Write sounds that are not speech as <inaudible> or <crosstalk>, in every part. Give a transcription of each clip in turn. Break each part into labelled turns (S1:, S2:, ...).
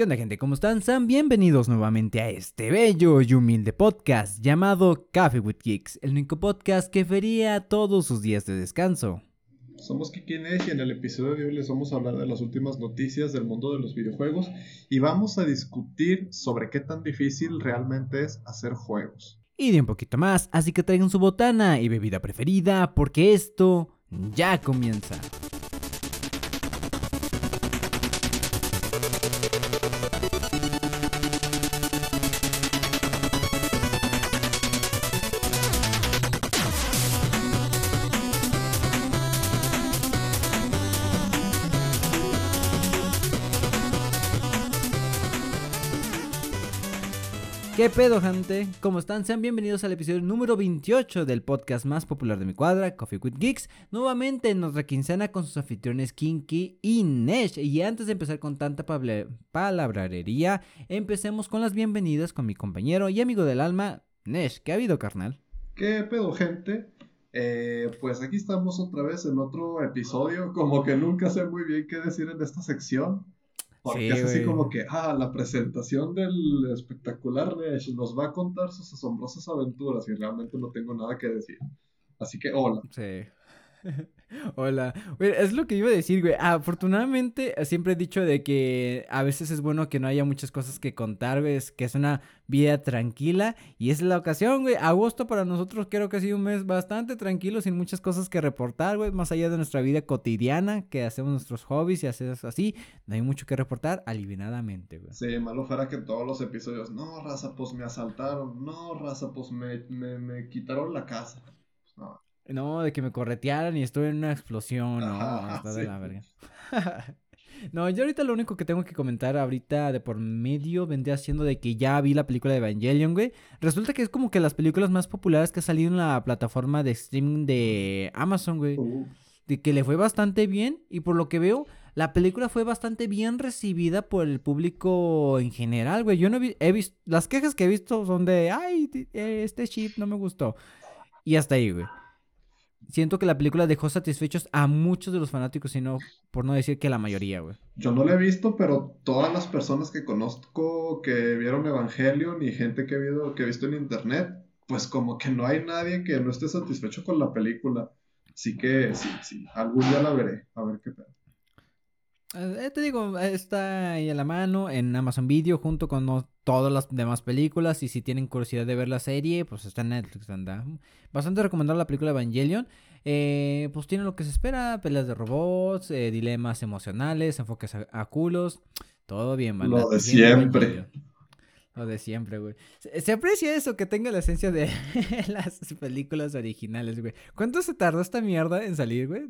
S1: ¿Qué onda gente? ¿Cómo están? Sean bienvenidos nuevamente a este bello y humilde podcast llamado Coffee with Geeks, el único podcast que fería todos sus días de descanso.
S2: Somos Kiki y en el episodio de hoy les vamos a hablar de las últimas noticias del mundo de los videojuegos y vamos a discutir sobre qué tan difícil realmente es hacer juegos.
S1: Y de un poquito más, así que traigan su botana y bebida preferida porque esto ya comienza. ¿Qué pedo, gente? ¿Cómo están? Sean bienvenidos al episodio número 28 del podcast más popular de mi cuadra, Coffee with Geeks. Nuevamente en nuestra quincena con sus anfitriones Kinky y Nesh. Y antes de empezar con tanta palabrería, empecemos con las bienvenidas con mi compañero y amigo del alma, Nesh. ¿Qué ha habido, carnal?
S2: ¿Qué pedo, gente? Eh, pues aquí estamos otra vez en otro episodio. Como que nunca sé muy bien qué decir en esta sección. Porque es así como que, ah, la presentación del espectacular Nesh nos va a contar sus asombrosas aventuras y realmente no tengo nada que decir. Así que, hola.
S1: Sí. <laughs> Hola. es lo que iba a decir, güey. Afortunadamente, siempre he dicho de que a veces es bueno que no haya muchas cosas que contar, güey. que es una vida tranquila. Y es la ocasión, güey. Agosto para nosotros creo que ha sido un mes bastante tranquilo, sin muchas cosas que reportar, güey. Más allá de nuestra vida cotidiana, que hacemos nuestros hobbies y hacemos así. No hay mucho que reportar, aliviadamente, güey.
S2: Sí, malo fuera que todos los episodios, no, raza, pues me asaltaron. No, raza, pues me, me, me quitaron la casa. Pues no.
S1: No, de que me corretearan y estuve en una explosión. No, está de la verga. <laughs> no, yo ahorita lo único que tengo que comentar ahorita de por medio vendría siendo de que ya vi la película de Evangelion, güey. Resulta que es como que las películas más populares que ha salido en la plataforma de streaming de Amazon, güey. Uh. De que le fue bastante bien y por lo que veo, la película fue bastante bien recibida por el público en general, güey. Yo no he, visto, las quejas que he visto son de, ay, este chip no me gustó. Y hasta ahí, güey siento que la película dejó satisfechos a muchos de los fanáticos, sino por no decir que la mayoría, güey.
S2: Yo no la he visto, pero todas las personas que conozco que vieron Evangelion y gente que he, que he visto en internet, pues como que no hay nadie que no esté satisfecho con la película. Así que sí, sí, algún día la veré, a ver qué tal.
S1: Eh, te digo, está ahí a la mano en Amazon Video junto con todas las demás películas. Y si tienen curiosidad de ver la serie, pues está en Netflix. Anda. Bastante recomendable la película Evangelion. Eh, pues tiene lo que se espera: peleas de robots, eh, dilemas emocionales, enfoques a, culos. Todo bien,
S2: Lo de siempre.
S1: Lo de siempre, güey. Se, aprecia eso, que tenga la esencia de <laughs> las películas originales, güey. ¿Cuánto se tardó esta mierda en salir, güey?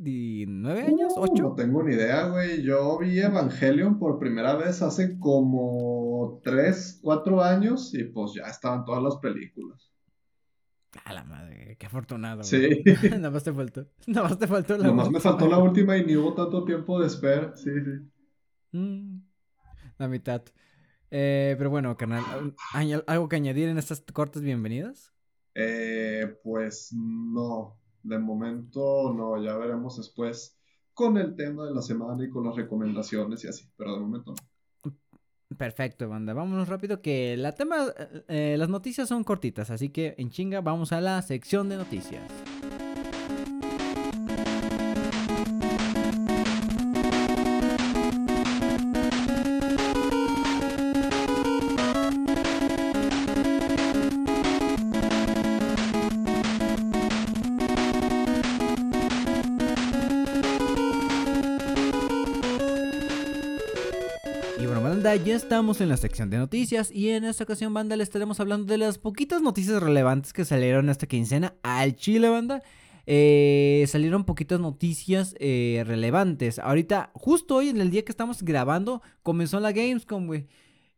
S1: ¿Nueve años? Uh, ¿Ocho?
S2: No tengo ni idea, güey. Yo vi Evangelion por primera vez hace como tres, cuatro años y pues ya estaban todas las películas.
S1: A la madre, qué afortunado.
S2: Sí. <laughs>
S1: Nada más te faltó. Nada más te faltó
S2: la Nada más me faltó la última y ni hubo tanto tiempo de espera. Sí, sí.
S1: Mm, la mitad. Eh, pero bueno, carnal, ¿algo que añadir en estas cortas bienvenidas?
S2: Eh, pues no, de momento no, ya veremos después con el tema de la semana y con las recomendaciones y así, pero de momento no.
S1: Perfecto, banda. Vámonos rápido que la tema, eh, las noticias son cortitas, así que en chinga vamos a la sección de noticias. Ya estamos en la sección de noticias y en esta ocasión, banda, le estaremos hablando de las poquitas noticias relevantes que salieron esta quincena al Chile, banda. Eh, salieron poquitas noticias eh, relevantes. Ahorita, justo hoy, en el día que estamos grabando, comenzó la Gamescom, güey.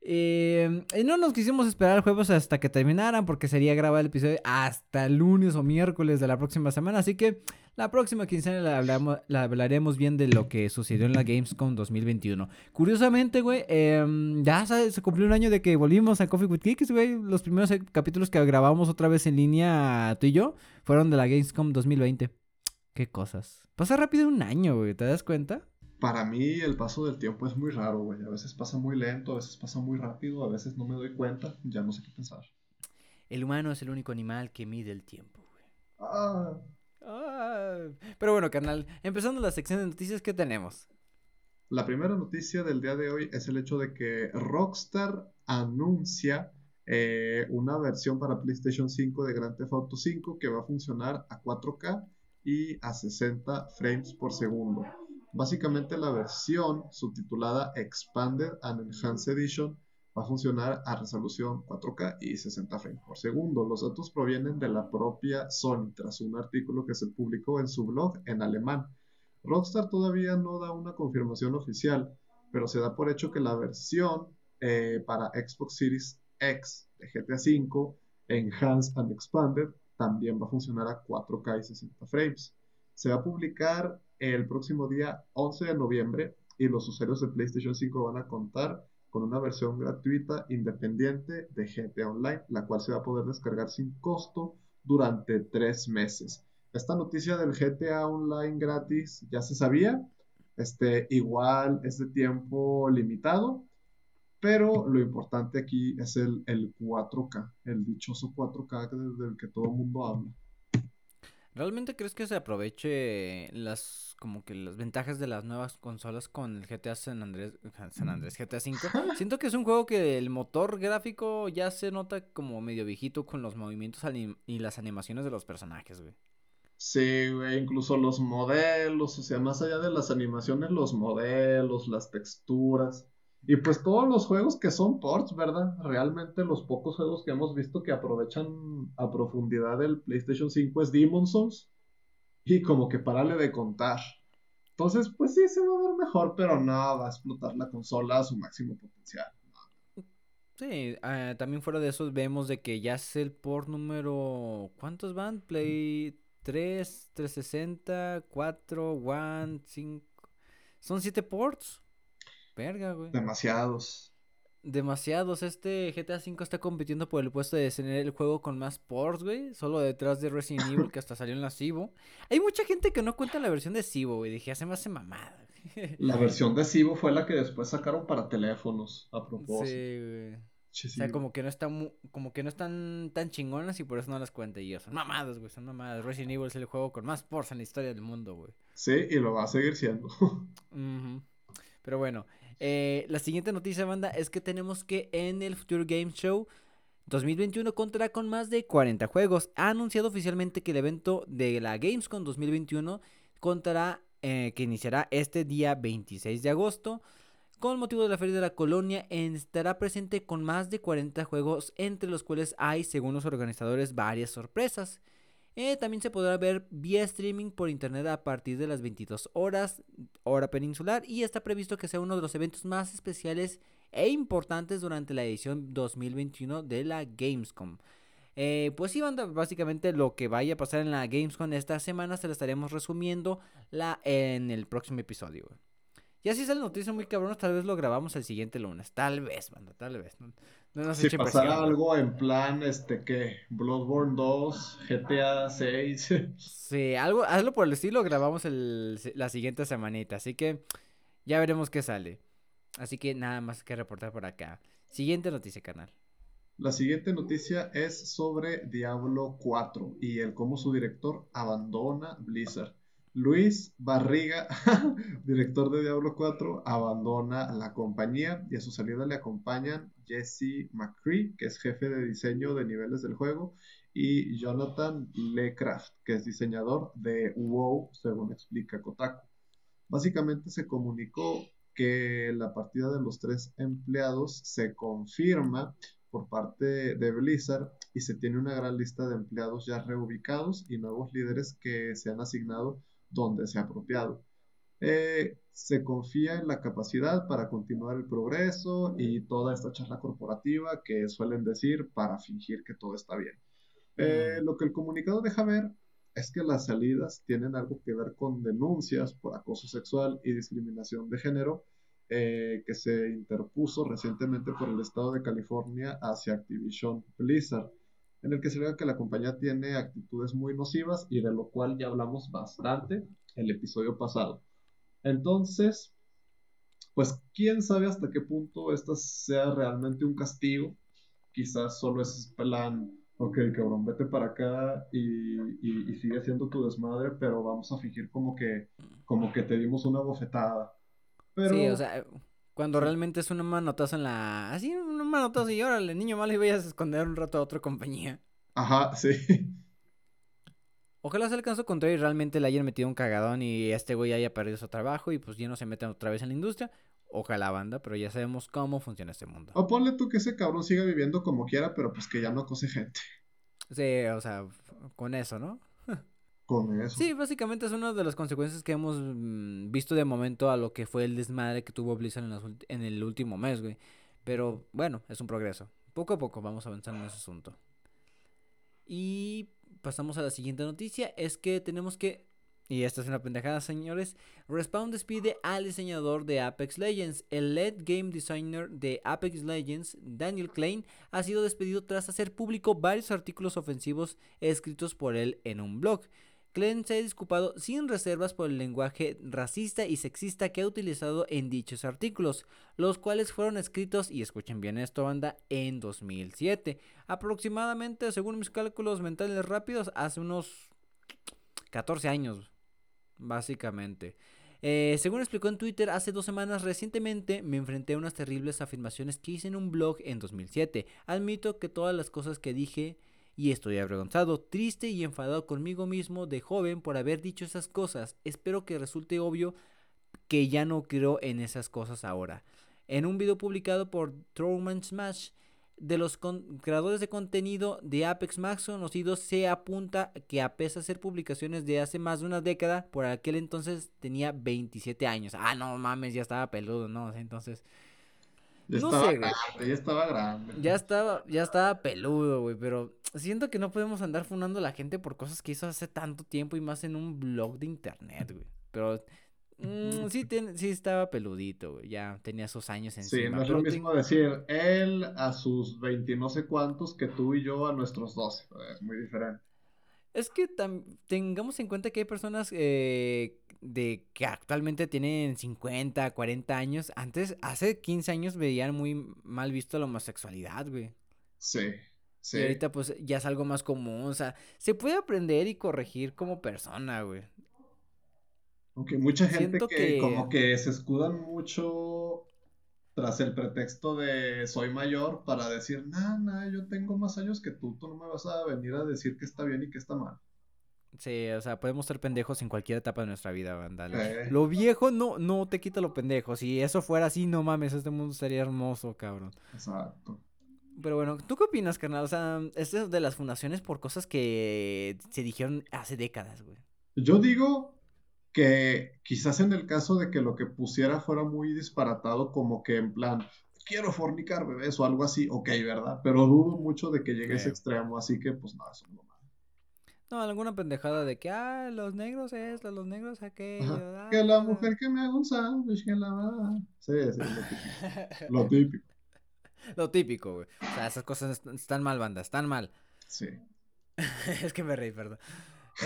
S1: Eh, y no nos quisimos esperar juegos hasta que terminaran porque sería grabar el episodio hasta lunes o miércoles de la próxima semana. Así que la próxima quincena la, hablaremos bien de lo que sucedió en la Gamescom 2021. Curiosamente, güey, em, ya se, cumplió un año de que volvimos a Coffee with Kicks, güey. Los primeros capítulos que grabamos otra vez en línea, tú y yo, fueron de la Gamescom 2020. Qué cosas. Pasa rápido un año, güey, ¿te das cuenta?
S2: para mí el paso del tiempo es muy raro, güey. A veces pasa muy lento, a veces pasa muy rápido, a veces no me doy cuenta, ya no sé qué pensar.
S1: El humano es el único animal que mide el tiempo, güey.
S2: Ah.
S1: Ah. Pero bueno, carnal, empezando la sección de noticias que tenemos.
S2: La primera noticia del día de hoy es el hecho de que Rockstar anuncia eh, una versión para PlayStation 5 de Grand Theft Auto 5 que va a funcionar a 4K y a 60 frames por segundo. Básicamente la versión subtitulada Expanded and Enhanced Edition va a funcionar a resolución 4K y 60 frames por segundo. Los datos provienen de la propia Sony tras un artículo que se publicó en su blog en alemán. Rockstar todavía no da una confirmación oficial, pero se da por hecho que la versión eh, para Xbox Series X de GTA V, Enhanced and Expanded, también va a funcionar a 4K y 60 frames. Se va a publicar el próximo día 11 de noviembre y los usuarios de PlayStation 5 van a contar con una versión gratuita independiente de GTA Online, la cual se va a poder descargar sin costo durante tres meses. Esta noticia del GTA Online gratis ya se sabía, este, igual es de tiempo limitado, pero lo importante aquí es el, el 4K, el dichoso 4K del que todo el mundo habla.
S1: ¿Realmente crees que se aproveche las como que las ventajas de las nuevas consolas con el GTA San Andrés San Andrés GTA 5? <laughs> Siento que es un juego que el motor gráfico ya se nota como medio viejito con los movimientos y las animaciones de los personajes, güey.
S2: Sí, güey, incluso los modelos, o sea, más allá de las animaciones, los modelos, las texturas. Y pues todos los juegos que son ports, ¿verdad? Realmente los pocos juegos que hemos visto que aprovechan a profundidad el PlayStation 5 es Demon Souls. Y como que parale de contar. Entonces, pues sí, se va a ver mejor, pero no va a explotar la consola a su máximo potencial.
S1: Sí, eh, también fuera de eso vemos de que ya es el port número... ¿Cuántos van? Play 3, 360, 4, 1, 5... ¿Son 7 ports? Verga, güey.
S2: Demasiados.
S1: Demasiados. Este GTA V está compitiendo por el puesto de tener el juego con más ports, güey. Solo detrás de Resident Evil, que hasta salió en la Cibo. Hay mucha gente que no cuenta la versión de Cibo, güey. Dije, hace más mamada. <laughs>
S2: La versión de Cibo fue la que después sacaron para teléfonos, a propósito.
S1: Sí, güey. o sea, como que no están como que no están tan chingonas y por eso no las cuento yo. Son mamadas, güey, son mamadas. Resident Evil es el juego con más ports en la historia del mundo, güey.
S2: Sí, y lo va a seguir siendo. <laughs>
S1: Pero bueno, eh, la siguiente noticia, banda, es que tenemos que en el Future Game Show 2021 contará con más de 40 juegos. Ha anunciado oficialmente que el evento de la Gamescom 2021 contará, eh, que iniciará este día 26 de agosto. Con motivo de la Feria de la Colonia, estará presente con más de 40 juegos, entre los cuales hay, según los organizadores, varias sorpresas. Eh, también se podrá ver vía streaming por internet a partir de las 22 horas, hora peninsular, y está previsto que sea uno de los eventos más especiales e importantes durante la edición 2021 de la Gamescom. Eh, pues sí, básicamente lo que vaya a pasar en la Gamescom esta semana se lo estaremos resumiendo la, en el próximo episodio. Y así sale noticia muy cabrón, tal vez lo grabamos el siguiente lunes. Tal vez, banda, tal vez. No,
S2: no si pasara algo en plan, este, ¿qué? Bloodborne 2, GTA 6.
S1: sí, algo, hazlo por el estilo, grabamos el, la siguiente semanita. Así que ya veremos qué sale. Así que nada más que reportar por acá. Siguiente noticia, canal.
S2: La siguiente noticia es sobre Diablo 4 y el cómo su director abandona Blizzard. Luis Barriga, <laughs> director de Diablo 4, abandona la compañía y a su salida le acompañan Jesse McCree, que es jefe de diseño de niveles del juego, y Jonathan Lecraft, que es diseñador de WoW, según explica Kotaku. Básicamente se comunicó que la partida de los tres empleados se confirma por parte de Blizzard y se tiene una gran lista de empleados ya reubicados y nuevos líderes que se han asignado donde sea apropiado. Eh, se confía en la capacidad para continuar el progreso y toda esta charla corporativa que suelen decir para fingir que todo está bien. Eh, mm. lo que el comunicado deja ver es que las salidas tienen algo que ver con denuncias por acoso sexual y discriminación de género eh, que se interpuso recientemente por el estado de California hacia Activision Blizzard en el que se ve que la compañía tiene actitudes muy nocivas y de lo cual ya hablamos bastante el episodio pasado. Entonces, pues quién sabe hasta qué punto esta sea realmente un castigo. Quizás solo es plan, ok, cabrón, vete para acá y, y, sigue haciendo tu desmadre, pero vamos a fingir como que, como que te dimos una bofetada. Pero...
S1: Sí, o sea, cuando realmente es una manotazo en la... Así, una manotazo y órale, niño malo y vayas a esconder un rato a otra compañía.
S2: Ajá, sí.
S1: Ojalá se alcance a encontrar y realmente le hayan metido un cagadón y este güey haya perdido su trabajo y pues ya no se metan otra vez en la industria. Ojalá banda, pero ya sabemos cómo funciona este mundo.
S2: O ponle tú que ese cabrón siga viviendo como quiera, pero pues que ya no cose gente.
S1: Sí, o sea, con eso, ¿no? Sí, básicamente es una de las consecuencias que hemos mm, visto de momento a lo que fue el desmadre que tuvo Blizzard en, en el último mes, güey. Pero bueno, es un progreso. Poco a poco vamos avanzando en ese asunto. Y pasamos a la siguiente noticia, es que tenemos que, y esta es una pendejada señores, Respawn despide al diseñador de Apex Legends. El lead game designer de Apex Legends, Daniel Klein, ha sido despedido tras hacer público varios artículos ofensivos escritos por él en un blog. Klein se ha disculpado sin reservas por el lenguaje racista y sexista que ha utilizado en dichos artículos, los cuales fueron escritos, y escuchen bien esto banda, en 2007. Aproximadamente, según mis cálculos mentales rápidos, hace unos 14 años, básicamente. Eh, según explicó en Twitter hace dos semanas recientemente, me enfrenté a unas terribles afirmaciones que hice en un blog en 2007. Admito que todas las cosas que dije y estoy avergonzado, triste y enfadado conmigo mismo de joven por haber dicho esas cosas. Espero que resulte obvio que ya no creo en esas cosas ahora. En un video publicado por Throwman Smash de los creadores de contenido de Apex Max conocidos se apunta que a pesar de ser publicaciones de hace más de una década, por aquel entonces tenía 27 años. Ah, no mames, ya estaba peludo, ¿no? Entonces
S2: ya estaba grande, ya estaba grande.
S1: Ya estaba, ya estaba peludo, güey, pero siento que no podemos andar fundando a la gente por cosas que hizo hace tanto tiempo y más en un blog de internet, güey. Pero mm, sí, sí estaba peludito, güey, ya tenía sus años encima.
S2: Sí, no es lo mismo decir él a sus 20 no sé cuántos que tú y yo a nuestros 12, es muy diferente.
S1: Es que tengamos en cuenta que hay personas eh, de que actualmente tienen 50, 40 años. Antes, hace 15 años veían muy mal visto la homosexualidad, güey.
S2: Sí, sí.
S1: Y ahorita pues ya es algo más común, o sea, se puede aprender y corregir como persona, güey.
S2: Aunque mucha gente que, como que se escudan mucho tras el pretexto de soy mayor para decir, nah, nah, yo tengo más años que tú, tú no me vas a venir a decir que está bien y que está mal.
S1: Sí, o sea, podemos ser pendejos en cualquier etapa de nuestra vida, vandal. Lo viejo no, no te quita lo pendejo. Si eso fuera así, no mames, este mundo sería hermoso, cabrón.
S2: Exacto.
S1: Pero bueno, ¿tú qué opinas, carnal? O sea, esto es de las fundaciones por cosas que se dijeron hace décadas, güey.
S2: Yo digo que quizás en el caso de que lo que pusiera fuera muy disparatado, como que en plan, quiero fornicar bebés o algo así, ok, ¿verdad? Pero dudo mucho de que llegue a ese extremo, así que pues nada, eso no
S1: no, alguna pendejada de que, ah, los negros esto, los negros aquello. Ah,
S2: que la mujer que me haga un sándwich, que la Sí, sí, lo típico. <laughs> lo típico.
S1: lo típico, güey. O sea, esas cosas están mal, banda, están mal.
S2: Sí. <laughs>
S1: es que me reí, perdón.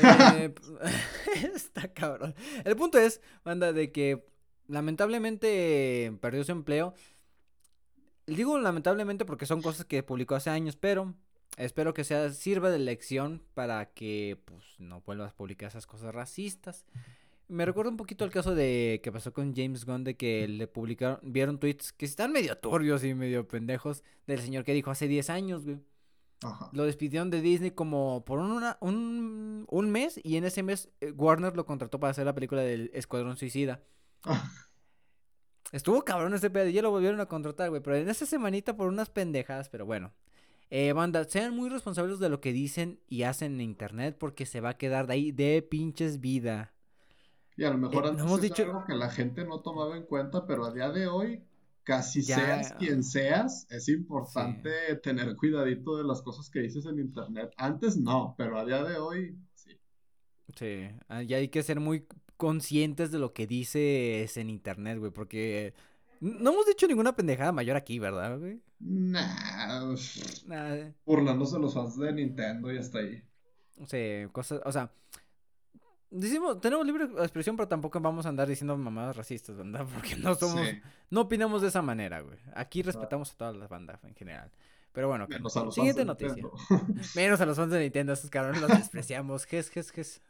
S1: Eh, <laughs> está cabrón. El punto es, banda, de que lamentablemente perdió su empleo. Digo lamentablemente porque son cosas que publicó hace años, pero Espero que sea, sirva de lección para que pues, no vuelvas a publicar esas cosas racistas. Me recuerda un poquito el caso de que pasó con James Gunn de que le publicaron, vieron tweets que están medio turbios y medio pendejos del señor que dijo hace 10 años, güey. Lo despidieron de Disney como por una, un, un mes y en ese mes eh, Warner lo contrató para hacer la película del Escuadrón Suicida. <laughs> Estuvo cabrón ese pedo y ya lo volvieron a contratar, güey. Pero en esa semanita por unas pendejadas, pero bueno. Eh, banda, sean muy responsables de lo que dicen y hacen en internet porque se va a quedar de ahí de pinches vida.
S2: Y a lo mejor eh, antes hemos dicho... algo que la gente no tomaba en cuenta, pero a día de hoy, casi seas quien seas, es importante tener cuidadito de las cosas que dices en internet. Antes no, pero a día de hoy sí.
S1: Sí, ah, y hay que ser muy conscientes de lo que dices en internet, güey, porque no hemos dicho ninguna pendejada mayor aquí, ¿verdad, güey?
S2: Nah, nah. Burlándose los fans de Nintendo y hasta ahí.
S1: Sí, cosas, o sea, decimos, tenemos libre expresión, pero tampoco vamos a andar diciendo mamadas racistas, ¿verdad? <laughs> Porque no somos, no opinamos de esa manera, güey. Aquí respetamos a todas las bandas en general. Pero bueno, Menos a los siguiente noticia. <laughs> <laughs> Menos a los fans de Nintendo, esos cabrones los despreciamos. Ges, ges, ges.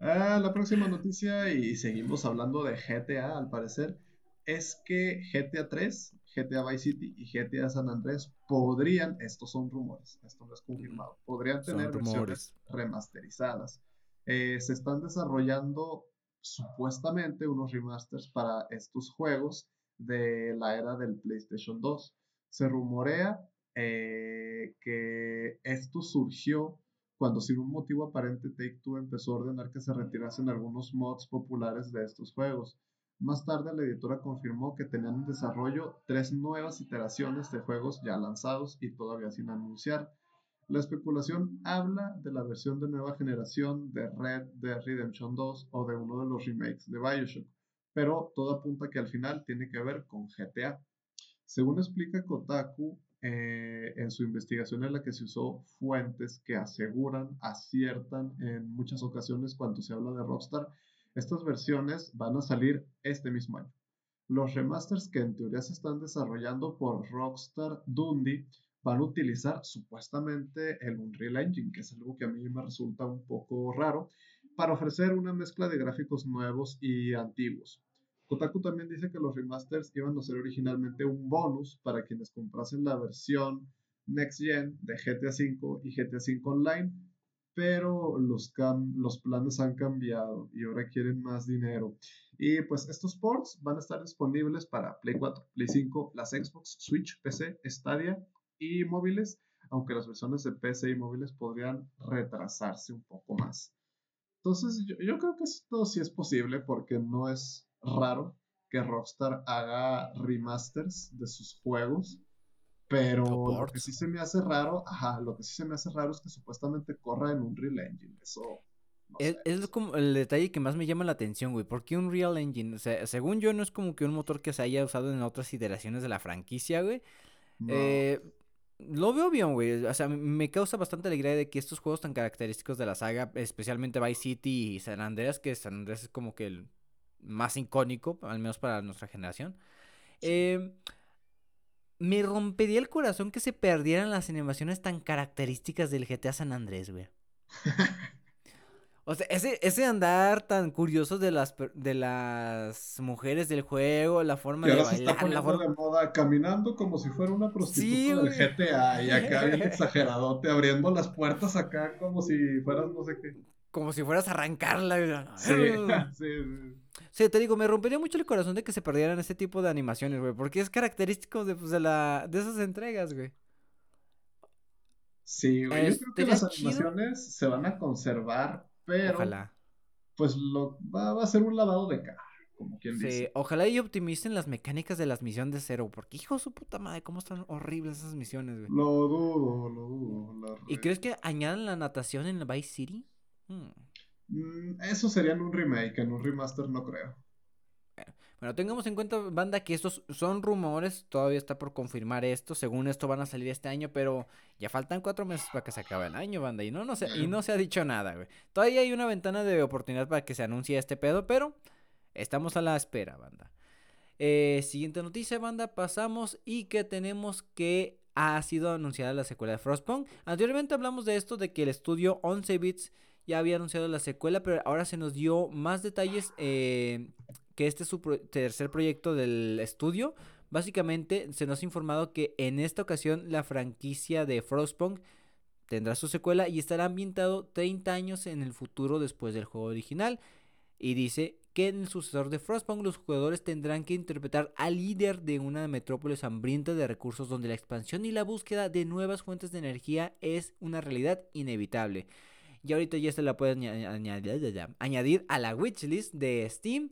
S2: Ah, la próxima noticia, y seguimos hablando de GTA al parecer, es que GTA 3, GTA Vice City y GTA San Andrés podrían, estos son rumores, esto no es confirmado, podrían tener versiones remasterizadas. Eh, se están desarrollando supuestamente unos remasters para estos juegos de la era del PlayStation 2. Se rumorea eh, que esto surgió cuando sin un motivo aparente Take-Two empezó a ordenar que se retirasen algunos mods populares de estos juegos. Más tarde la editora confirmó que tenían en desarrollo tres nuevas iteraciones de juegos ya lanzados y todavía sin anunciar. La especulación habla de la versión de nueva generación de Red Dead Redemption 2 o de uno de los remakes de Bioshock, pero todo apunta que al final tiene que ver con GTA. Según explica Kotaku, eh, en su investigación en la que se usó fuentes que aseguran, aciertan en muchas ocasiones cuando se habla de Rockstar, estas versiones van a salir este mismo año. Los remasters que en teoría se están desarrollando por Rockstar Dundee van a utilizar supuestamente el Unreal Engine, que es algo que a mí me resulta un poco raro, para ofrecer una mezcla de gráficos nuevos y antiguos. Kotaku también dice que los remasters iban a ser originalmente un bonus para quienes comprasen la versión Next Gen de GTA V y GTA V Online, pero los, planes han cambiado y ahora quieren más dinero. Y pues estos ports van a estar disponibles para Play 4, Play 5, las Xbox, Switch, PC, Stadia y móviles, aunque las versiones de PC y móviles podrían retrasarse un poco más. Entonces yo, yo creo que esto sí es posible porque no es raro que Rockstar haga remasters de sus juegos. Pero lo que sí se me hace raro, ajá, lo que sí se me hace raro es que supuestamente corra en un Real Engine. Eso.
S1: es, como el detalle que más me llama la atención, güey. ¿Por qué un Real Engine? O sea, según yo, no es como que un motor que se haya usado en otras iteraciones de la franquicia, güey. Eh, lo veo bien, güey. O sea, me causa bastante alegría de que estos juegos tan característicos de la saga, especialmente Vice City y San Andreas, que San Andreas es como que el más icónico, al menos para nuestra generación. Em, me rompería el corazón que se perdieran las animaciones tan características del GTA San Andrés, güey. <laughs> O sea, ese, ese andar tan curioso de las de las mujeres del juego, la forma de bailar, la forma
S2: de moda, caminando como si fuera una prostituta del GTA y acá bien <laughs> exageradote abriendo las puertas acá como si fueras no sé qué.
S1: Como si fueras a arrancarla. Sí, sí. Sí, te digo, me rompería mucho el corazón de que se perdieran ese tipo de animaciones, güey. Porque es característico de, pues, de, la, de esas entregas, güey.
S2: Sí, güey. Yo creo que las animaciones se van a conservar, pero. Ojalá. Pues lo, va, a ser un lavado de cara, como quien dice. Sí,
S1: ojalá y optimicen las mecánicas de las misiones de cero. Porque, hijo de su puta madre, cómo están horribles esas misiones, güey.
S2: Lo dudo, lo dudo.
S1: ¿Y crees que añadan la natación en Vice City? Hmm.
S2: Mm, eso sería en un remake, en un remaster no creo.
S1: Bueno, tengamos en cuenta, banda, que estos son rumores, todavía está por confirmar esto, según esto van a salir este año, pero ya faltan cuatro meses para que se acabe el año, banda, y no, no se, y no se ha dicho nada, güey. Todavía hay una ventana de oportunidad para que se anuncie este pedo, pero estamos a la espera, banda. Eh, siguiente noticia, banda, pasamos y que tenemos que ha sido anunciada la secuela de Frostpunk. Anteriormente hablamos de esto, de que el estudio 11 bits ya había anunciado la secuela, pero ahora se nos dio más detalles eh, que este es su tercer proyecto del estudio. Básicamente se nos ha informado que en esta ocasión la franquicia de Frostpunk tendrá su secuela y estará ambientado 30 años en el futuro después del juego original. Y dice que en el sucesor de Frostpunk los jugadores tendrán que interpretar al líder de una metrópolis hambrienta de recursos donde la expansión y la búsqueda de nuevas fuentes de energía es una realidad inevitable. Y ahorita ya se la pueden añadir, a la wishlist de Steam.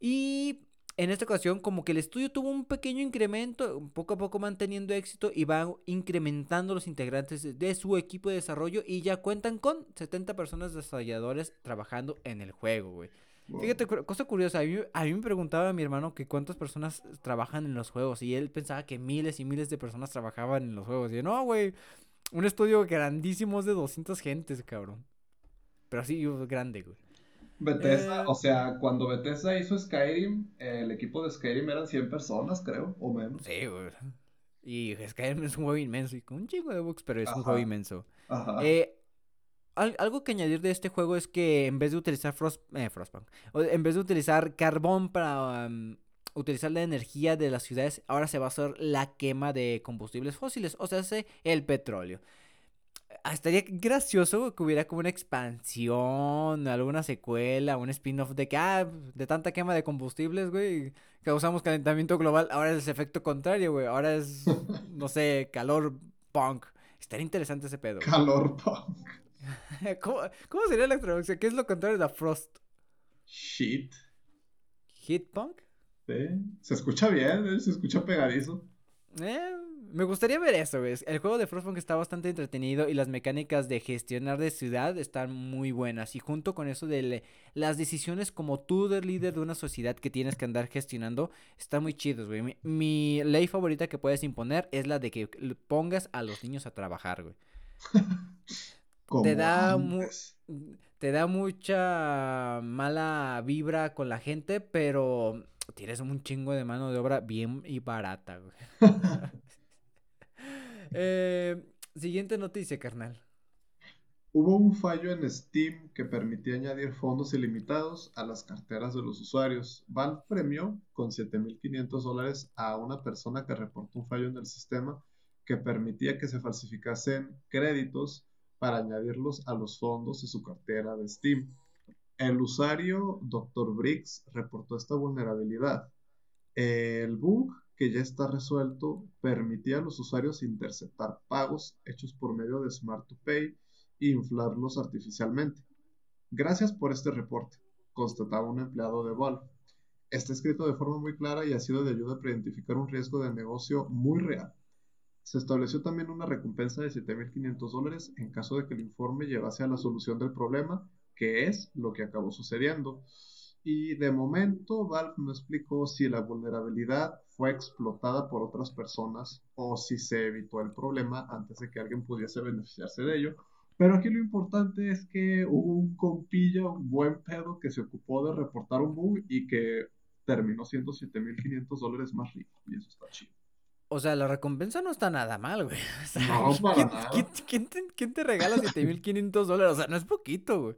S1: Y en esta ocasión como que el estudio tuvo un pequeño incremento, poco a poco manteniendo éxito y va incrementando los integrantes de su equipo de desarrollo y ya cuentan con 70 personas desarrolladores trabajando en el juego, güey. Fíjate, cosa curiosa, a mí, a mí, me preguntaba mi hermano que cuántas personas trabajan en los juegos y él pensaba que miles y miles de personas trabajaban en los juegos. Y yo, no, güey, un estudio grandísimo de 200 gentes, cabrón. pero así grande, güey.
S2: Bethesda, eh, o sea, cuando Bethesda hizo Skyrim, el equipo de Skyrim eran 100 personas, creo, o menos.
S1: Sí, güey. Y Skyrim es un juego inmenso y con un chingo de bugs, pero es un juego inmenso. Ajá. Eh, algo que añadir de este juego es que en vez de utilizar Frost, eh, Frostpunk, en vez de utilizar carbón para um, utilizar la energía de las ciudades, ahora se va a hacer la quema de combustibles fósiles, o sea, el petróleo. Ah, estaría gracioso que hubiera como una expansión, alguna secuela, un spin-off de que, ah, de tanta quema de combustibles, güey, causamos calentamiento global. Ahora es el efecto contrario, güey. Ahora es, <laughs> no sé, calor punk. Estaría interesante ese pedo.
S2: Calor punk. <laughs>
S1: ¿Cómo, ¿Cómo, sería la traducción? ¿Qué es lo contrario de frost?
S2: Shit.
S1: ¿Hit punk?
S2: Se escucha bien, ¿eh? se escucha pegadizo.
S1: Eh, me gustaría ver eso, güey. El juego de Frostpunk está bastante entretenido y las mecánicas de gestionar de ciudad están muy buenas. Y junto con eso de las decisiones como tú de líder de una sociedad que tienes que andar gestionando, están muy chidos, güey. Mi, ley favorita que puedes imponer es la de que pongas a los niños a trabajar, güey. <laughs> te da te da mucha mala vibra con la gente, pero tienes un chingo de mano de obra bien y barata, güey. <laughs> Eh, siguiente noticia, carnal.
S2: Hubo un fallo en Steam que permitía añadir fondos ilimitados a las carteras de los usuarios. Valve premió con 7.500 dólares a una persona que reportó un fallo en el sistema que permitía que se falsificasen créditos para añadirlos a los fondos de su cartera de Steam. El usuario Dr. Briggs reportó esta vulnerabilidad. El bug que ya está resuelto, permitía a los usuarios interceptar pagos hechos por medio de Smart to Pay e inflarlos artificialmente. Gracias por este reporte, constataba un empleado de Valve. Está escrito de forma muy clara y ha sido de ayuda para identificar un riesgo de negocio muy real. Se estableció también una recompensa de 7.500 dólares en caso de que el informe llevase a la solución del problema, que es lo que acabó sucediendo. Y de momento Valve no explicó si la vulnerabilidad fue explotada por otras personas o si se evitó el problema antes de que alguien pudiese beneficiarse de ello. Pero aquí lo importante es que hubo un compilla, un buen pedo que se ocupó de reportar un bug y que terminó siendo 7.500 dólares más rico. Y eso está chido.
S1: O sea, la recompensa no está nada mal, güey. <laughs>
S2: no, para nada.
S1: ¿quién, te, ¿Quién te regala 7.500 dólares? O sea, no es poquito, güey.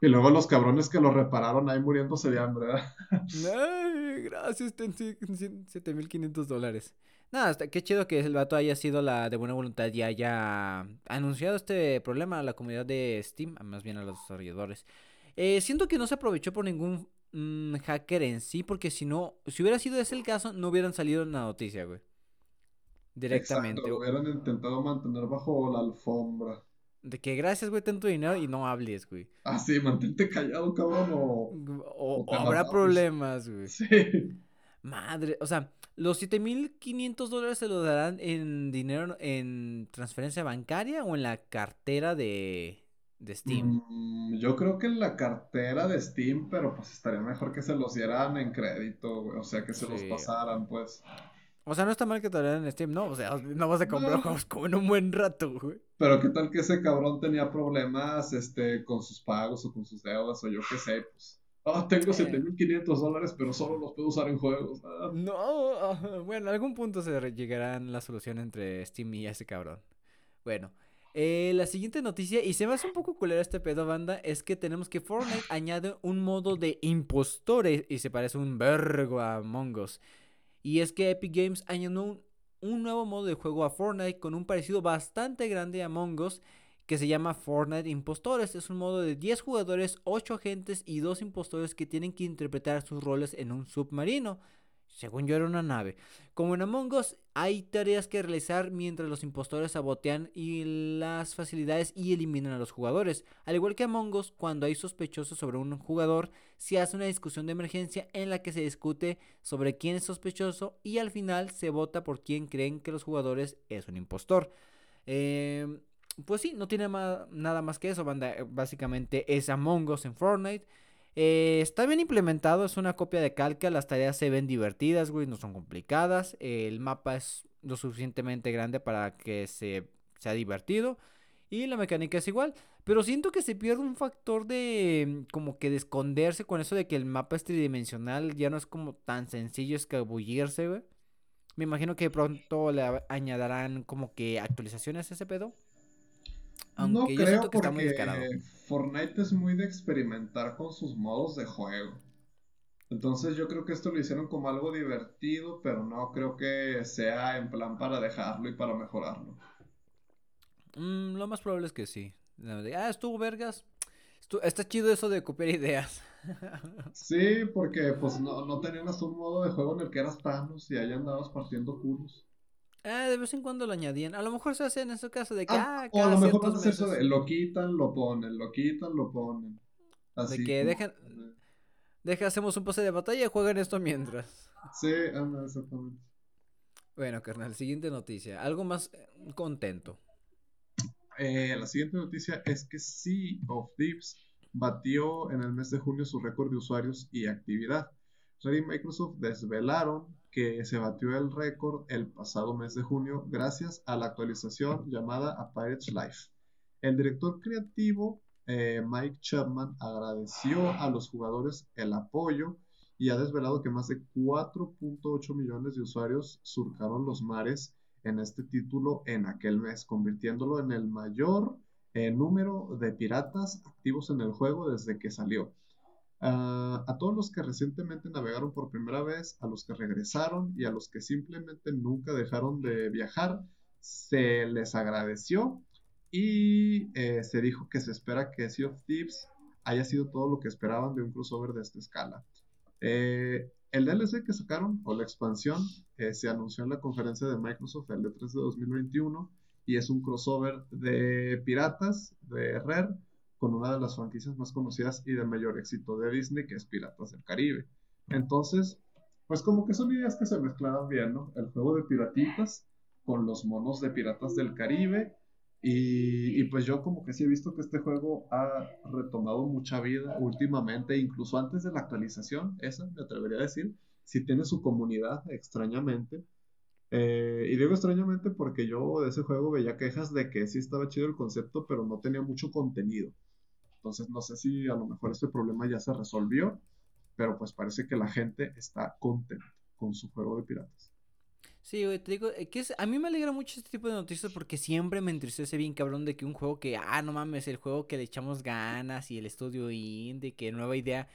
S2: Y luego los cabrones que lo repararon ahí muriéndose de hambre, ¿verdad?
S1: Ay, gracias, 7500 dólares. Nada, qué chido que el vato haya sido la de buena voluntad y haya anunciado este problema a la comunidad de Steam, más bien a los desarrolladores. Eh, siento que no se aprovechó por ningún mm, hacker en sí, porque si no, si hubiera sido ese el caso, no hubieran salido en la noticia, güey. Directamente.
S2: Exacto, hubieran intentado mantener bajo la alfombra.
S1: De que gracias, güey, tanto dinero y no hables, güey.
S2: Ah, sí, mantente callado, cabrón, o...
S1: O, habrá problemas, güey. Sí. Madre, o sea, los 7.500 dólares se los darán en dinero, en transferencia bancaria o en la cartera de, de Steam.
S2: Mm, yo creo que en la cartera de Steam, pero pues estaría mejor que se los dieran en crédito, güey. O sea, que se los pasaran, pues.
S1: O sea, no está mal que te en Steam, ¿no? O sea, no vas a comprar juegos como en un buen rato, güey.
S2: Pero qué tal que ese cabrón tenía problemas este, con sus pagos o con sus deudas o yo qué sé, pues. Ah, tengo 7500 dólares, pero solo los puedo usar en juegos. Ah.
S1: No, bueno, en algún punto se llegarán la solución entre Steam y ese cabrón. Bueno, eh, la siguiente noticia, y se me hace un poco culera este pedo, banda, es que tenemos que Fortnite añade un modo de impostores y se parece un vergo a Mongos. Y es que Epic Games añadió un, nuevo modo de juego a Fortnite con un parecido bastante grande a Among Us que se llama Fortnite Impostores. Es un modo de 10 jugadores, 8 agentes y 2 impostores que tienen que interpretar sus roles en un submarino. Según yo era una nave. Como en Among Us, hay tareas que realizar mientras los impostores sabotean y las facilidades y eliminan a los jugadores. Al igual que Among Us, cuando hay sospechosos sobre un jugador, se hace una discusión de emergencia en la que se discute sobre quién es sospechoso y al final se vota por quién creen que los jugadores es un impostor. Em, pues sí, no tiene nada más que eso. Básicamente es Among Us en Fortnite. Eh, está bien implementado, es una copia de calca, las tareas se ven divertidas, güey, no son complicadas. el mapa es lo suficientemente grande para que se, sea divertido. Y la mecánica es igual. Pero siento que se pierde un factor de como que de esconderse con eso de que el mapa es tridimensional. Ya no es como tan sencillo escabullirse, güey. Me imagino que pronto le añadirán como que actualizaciones a ese pedo.
S2: Aunque no yo creo que está muy Fortnite es muy de experimentar con sus modos de juego. Entonces yo creo que esto lo hicieron como algo divertido, pero no creo que sea en plan para dejarlo y para mejorarlo.
S1: Mm, lo más probable es que sí. Ah, estuvo vergas. está chido eso de copiar ideas. <laughs>
S2: sí, porque pues no, no tenían hasta un modo de juego en el que eras Thanos y ahí andabas partiendo culos.
S1: Ah, de vez en cuando lo añadían. A lo mejor se hace en ese caso de que. Ah,
S2: ah o a lo mejor puede eso de lo quitan, lo ponen, lo quitan, lo ponen.
S1: Así de que dejan. Deja, hacemos un pase de batalla y juegan esto mientras.
S2: Sí, anda, exactamente.
S1: Bueno, carnal, siguiente noticia. Algo más eh, contento.
S2: Eh, la siguiente noticia es que Sea of Thieves batió en el mes de junio su récord de usuarios y actividad. Red y Microsoft desvelaron que se batió el récord el pasado mes de junio gracias a la actualización llamada A Pirate's Life. El director creativo eh, Mike Chapman agradeció a los jugadores el apoyo y ha desvelado que más de 4.8 millones de usuarios surcaron los mares en este título en aquel mes, convirtiéndolo en el mayor eh, número de piratas activos en el juego desde que salió. A todos los que recientemente navegaron por primera vez, a los que regresaron y a los que simplemente nunca dejaron de viajar, se les agradeció y eh, se dijo que se espera que Sea of Thieves haya sido todo lo que esperaban de un crossover de esta escala. Eh, el DLC que sacaron, o la expansión, eh, se anunció en la conferencia de Microsoft el D3 de 2021 y es un crossover de piratas, de Rare, con una de las franquicias más conocidas y de mayor éxito de Disney, que es Piratas del Caribe. Entonces, pues como que son ideas que se mezclaban bien, ¿no? El juego de piratitas con los monos de Piratas del Caribe y, pues yo como que sí he visto que este juego ha retomado mucha vida últimamente, incluso antes de la actualización, esa me atrevería a decir, si tiene su comunidad extrañamente. Eh, y digo extrañamente porque yo de ese juego veía quejas de que sí estaba chido el concepto, pero no tenía mucho contenido. Entonces no sé si a lo mejor este problema ya se resolvió, pero pues parece que la gente está contenta con su juego de piratas.
S1: Sí, güey, te digo, eh, que es, a mí me alegra mucho este tipo de noticias porque siempre me entristece bien cabrón de que un juego que, ah, no mames, el juego que le echamos ganas y el estudio indie, que nueva idea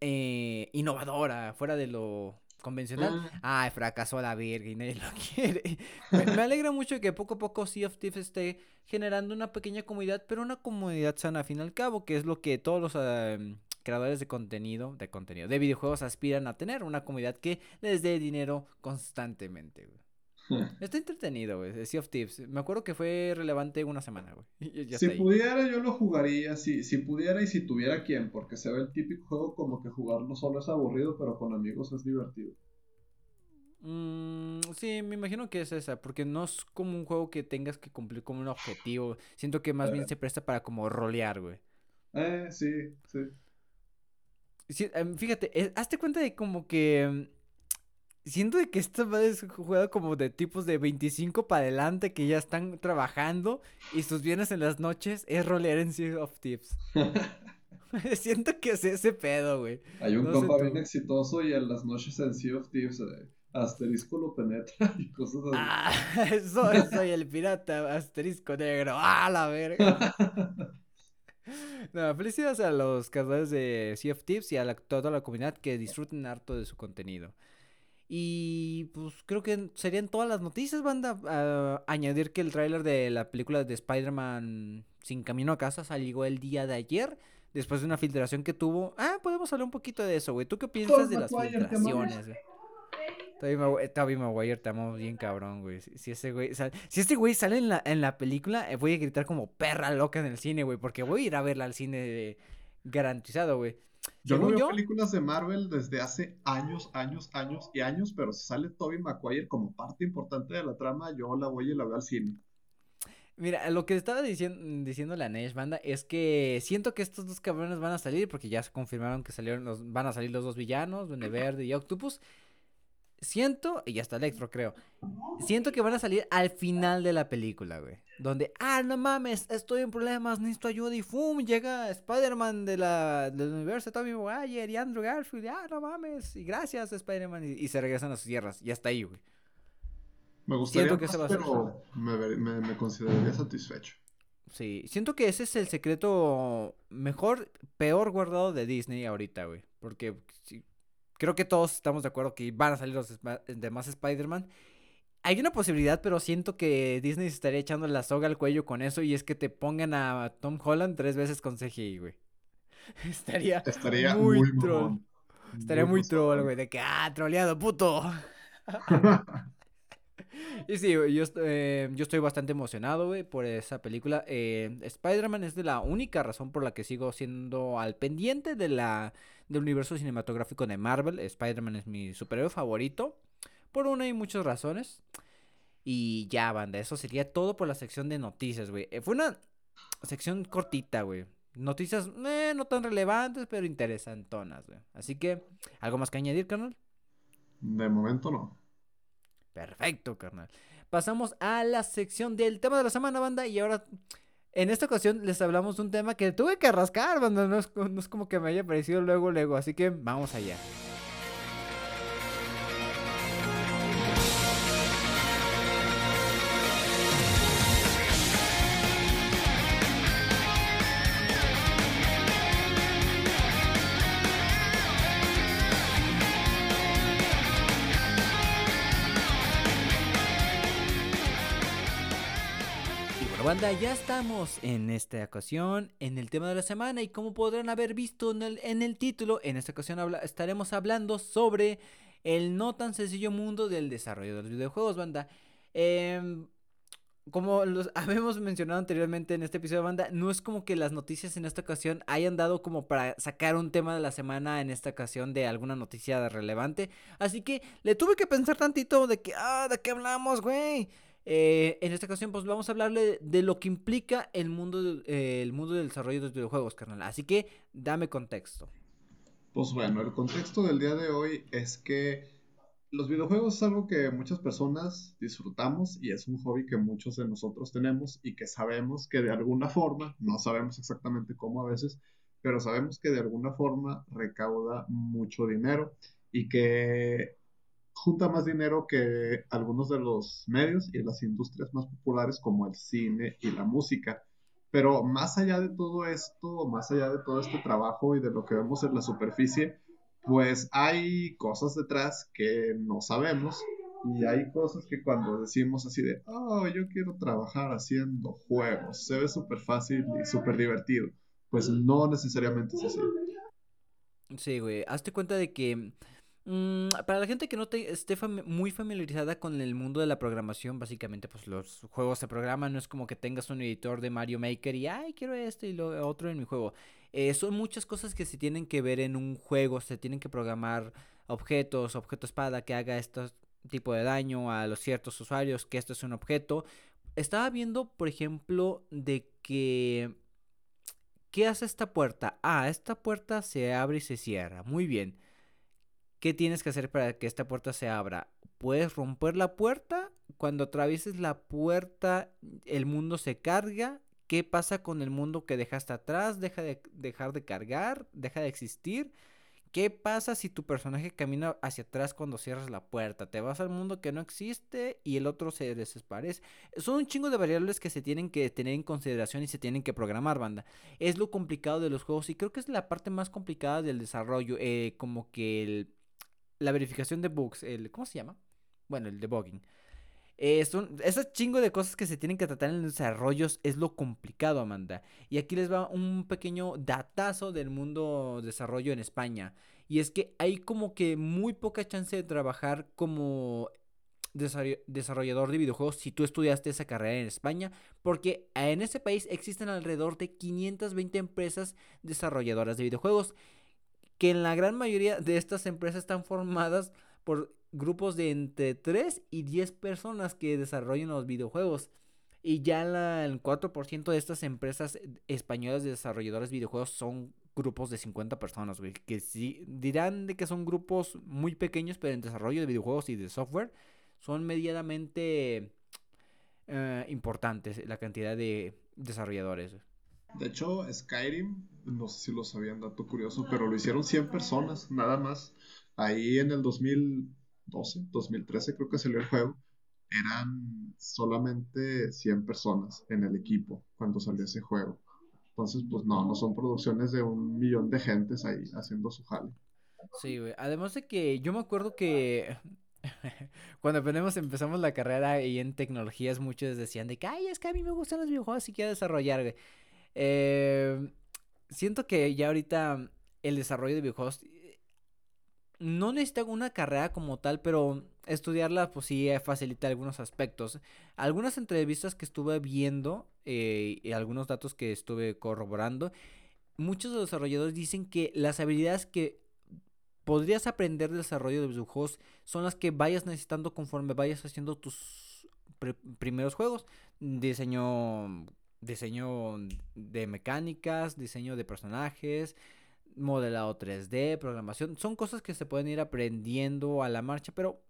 S1: eh, innovadora, fuera de lo convencional, ay, fracasó la verga y nadie lo <laughs> quiere. me, alegra mucho que poco a poco Sea of Thieves esté generando una pequeña comunidad, pero una comunidad sana, al fin y al cabo, que es lo que todos los... Em, creadores de contenido, de contenido, de videojuegos aspiran a tener una comunidad que les dé dinero constantemente, Está entretenido, güey. Sea of Thieves. Me acuerdo que fue relevante una semana, güey.
S2: si pudiera, yo lo jugaría. Si, si pudiera y si tuviera quien, porque se ve el típico juego como que jugarlo solo es aburrido, pero con amigos es divertido.
S1: Mm, sí, me imagino que es esa, porque no es como un juego que tengas que cumplir como un objetivo. Siento que más bien eh. se presta para como rolear, güey.
S2: Eh, sí, sí.
S1: Em, fíjate, hazte cuenta de como que... Siento de que esta es jugada como de tipos de 25 para adelante que ya están trabajando y sus bienes en las noches es rolear en Sea of Tips. <laughs> <laughs> siento que es ese pedo, güey.
S2: Hay un compa bien exitoso y en las noches en Sea of Thieves eh, asterisco lo penetra <laughs> y cosas así.
S1: Ah, soy, soy el pirata asterisco negro. ¡Ah, la verga! No, felicidades a los creadores de Sea of Tips y a toda la comunidad que disfruten harto de su contenido. Y pues creo que serían todas las noticias, banda. añadir que el tráiler de la película de Spider-Man Sin Camino a Casa salió el día de ayer. Después de una filtración que tuvo. Ah, podemos hablar un poquito de eso, güey. ¿Tú qué piensas de las filtraciones, güey? Tobey Maguire te amo bien cabrón, güey. Si, ese güey, si este güey sale en la, en la película, eh, voy a gritar como perra loca en el cine, güey, porque voy a ir a verla al cine garantizado, güey.
S2: Yo no veo películas de Marvel desde hace años, años, años y años, pero si sale Tobey Maguire como parte importante de la trama, yo la voy y la veo al cine.
S1: Mira, lo que estaba diciendo, la Nesh Banda es que siento que estos dos cabrones van a salir porque ya se confirmaron que salieron los, van a salir los dos villanos, Duende Verde y Octopus. Siento, y hasta Electro creo, siento que van a salir al final de la película, güey. Donde, ah, no mames, estoy en problemas, necesito ayuda y ¡fum! Llega Spider-Man de la, del universo, Tommy Maguire y Andrew Garfield, ah, no mames, y gracias Spider-Man, y, se regresan a sus tierras, y hasta ahí, güey.
S2: Me gustaría siento que más, pero me, me, me consideraría satisfecho.
S1: Sí, siento que ese es el secreto mejor, peor guardado de Disney ahorita, güey. Porque creo que todos estamos de acuerdo que van a salir los demás Spider-Man. Hay una posibilidad, pero siento que Disney se estaría echando la soga al cuello con eso y es que te pongan a Tom Holland tres veces con CGI, güey. <laughs> estaría,
S2: estaría muy, troll.
S1: Estaría muy, troll, güey, de que, ah, troleado, puto. <laughs> <laughs> <laughs> Y sí, yo, eh, yo estoy bastante emocionado, güey, por esa película. Eh, Spider-Man es de la única razón por la que sigo siendo al pendiente de la, del universo cinematográfico de Marvel. Spider-Man es mi superhéroe favorito, por una y muchas razones. Y ya, banda, eso sería todo por la sección de noticias, güey. Eh, fue una sección cortita, güey. Noticias no tan relevantes, pero interesantonas, güey. Así que, ¿algo más que añadir, carnal?
S2: De momento no.
S1: Perfecto, carnal. Pasamos a la sección del tema de la semana, banda. Y ahora, en esta ocasión, les hablamos de un tema que tuve que rascar, banda. No es, no es como que me haya parecido luego, luego. Así que vamos allá. Banda, ya estamos en esta ocasión en el tema de la semana y como podrán haber visto en el, en el título, en esta ocasión estaremos hablando sobre el no tan sencillo mundo del desarrollo de los videojuegos, banda. Em, como los <laughs> habíamos mencionado anteriormente en este episodio banda, no es como que las noticias en esta ocasión hayan dado como para sacar un tema de la semana en esta ocasión de alguna noticia relevante. Así que le tuve que pensar tantito de que, ah, ¿de qué hablamos, güey? Eh, en esta ocasión, pues vamos a hablarle de lo que implica el mundo, eh, el mundo del desarrollo de los videojuegos, carnal. Así que dame contexto.
S2: Pues bueno, el contexto del día de hoy es que los videojuegos es algo que muchas personas disfrutamos y es un hobby que muchos de nosotros tenemos y que sabemos que de alguna forma, no sabemos exactamente cómo a veces, pero sabemos que de alguna forma recauda mucho dinero y que junta más dinero que algunos de los medios y las industrias más populares como el cine y la música. Pero más allá de todo esto, más allá de todo este trabajo y de lo que vemos en la superficie, pues hay cosas detrás que no sabemos y hay cosas que cuando decimos así de, oh, yo quiero trabajar haciendo juegos, se ve súper fácil y súper divertido, pues no necesariamente es así.
S1: Sí, güey, hazte cuenta de que para la gente que no te, esté muy familiarizada con el mundo de la programación, básicamente, pues los juegos se programan, no es como que tengas un editor de Mario Maker y, ay, quiero esto y lo otro en mi juego. Eh, son muchas cosas que se tienen que ver en un juego, se tienen que programar objetos, objeto espada que haga este tipo de daño a los ciertos usuarios, que esto es un objeto. Estaba viendo, por ejemplo, de que... ¿Qué hace esta puerta? Ah, esta puerta se abre y se cierra. Muy bien. ¿Qué tienes que hacer para que esta puerta se abra? Puedes romper la puerta. Cuando atravieses la puerta, el mundo se carga. ¿Qué pasa con el mundo que dejaste atrás? ¿Deja de dejar de cargar? ¿Deja de existir? ¿Qué pasa si tu personaje camina hacia atrás cuando cierras la puerta? Te vas al mundo que no existe y el otro se desaparece. Son un chingo de variables que se tienen que tener en consideración y se tienen que programar, banda. Es lo complicado de los juegos y creo que es la parte más complicada del desarrollo. Eh, como que el la verificación de bugs, el, ¿cómo se llama? Bueno, el debugging. Eh, son, ese chingo de cosas que se tienen que tratar en los desarrollos es lo complicado, Amanda. Y aquí les va un pequeño datazo del mundo desarrollo en España. Y es que hay como que muy poca chance de trabajar como desarrollador de videojuegos si tú estudiaste esa carrera en España, porque en ese país existen alrededor de 520 empresas desarrolladoras de videojuegos que en la gran mayoría de estas empresas están formadas por grupos de entre 3 y 10 personas que desarrollan los videojuegos. Y ya el 4% de estas empresas españolas de desarrolladores de videojuegos son grupos de 50 personas, güey. Que sí, dirán de que son grupos muy pequeños, pero en desarrollo de videojuegos y de software son medianamente eh, importantes la cantidad de desarrolladores.
S2: De hecho, Skyrim, no sé si lo sabían, dato curioso, pero lo hicieron 100 personas, nada más. Ahí en el 2012, 2013 creo que salió el juego, eran solamente 100 personas en el equipo cuando salió ese juego. Entonces, pues no, no son producciones de un millón de gentes ahí haciendo su jale.
S1: Sí, güey. Además de que yo me acuerdo que <laughs> cuando empezamos la carrera y en tecnologías muchos decían de que, ay, es que a mí me gustan los videojuegos y quiero desarrollar, güey. Eh, siento que ya ahorita el desarrollo de videojuegos eh, no necesita una carrera como tal, pero estudiarla pues sí facilita algunos aspectos. Algunas entrevistas que estuve viendo eh, y algunos datos que estuve corroborando, muchos de los desarrolladores dicen que las habilidades que podrías aprender del desarrollo de videojuegos son las que vayas necesitando conforme vayas haciendo tus primeros juegos. Diseño diseño de mecánicas, diseño de personajes, modelado 3D, programación. Son cosas que se pueden ir aprendiendo a la marcha, pero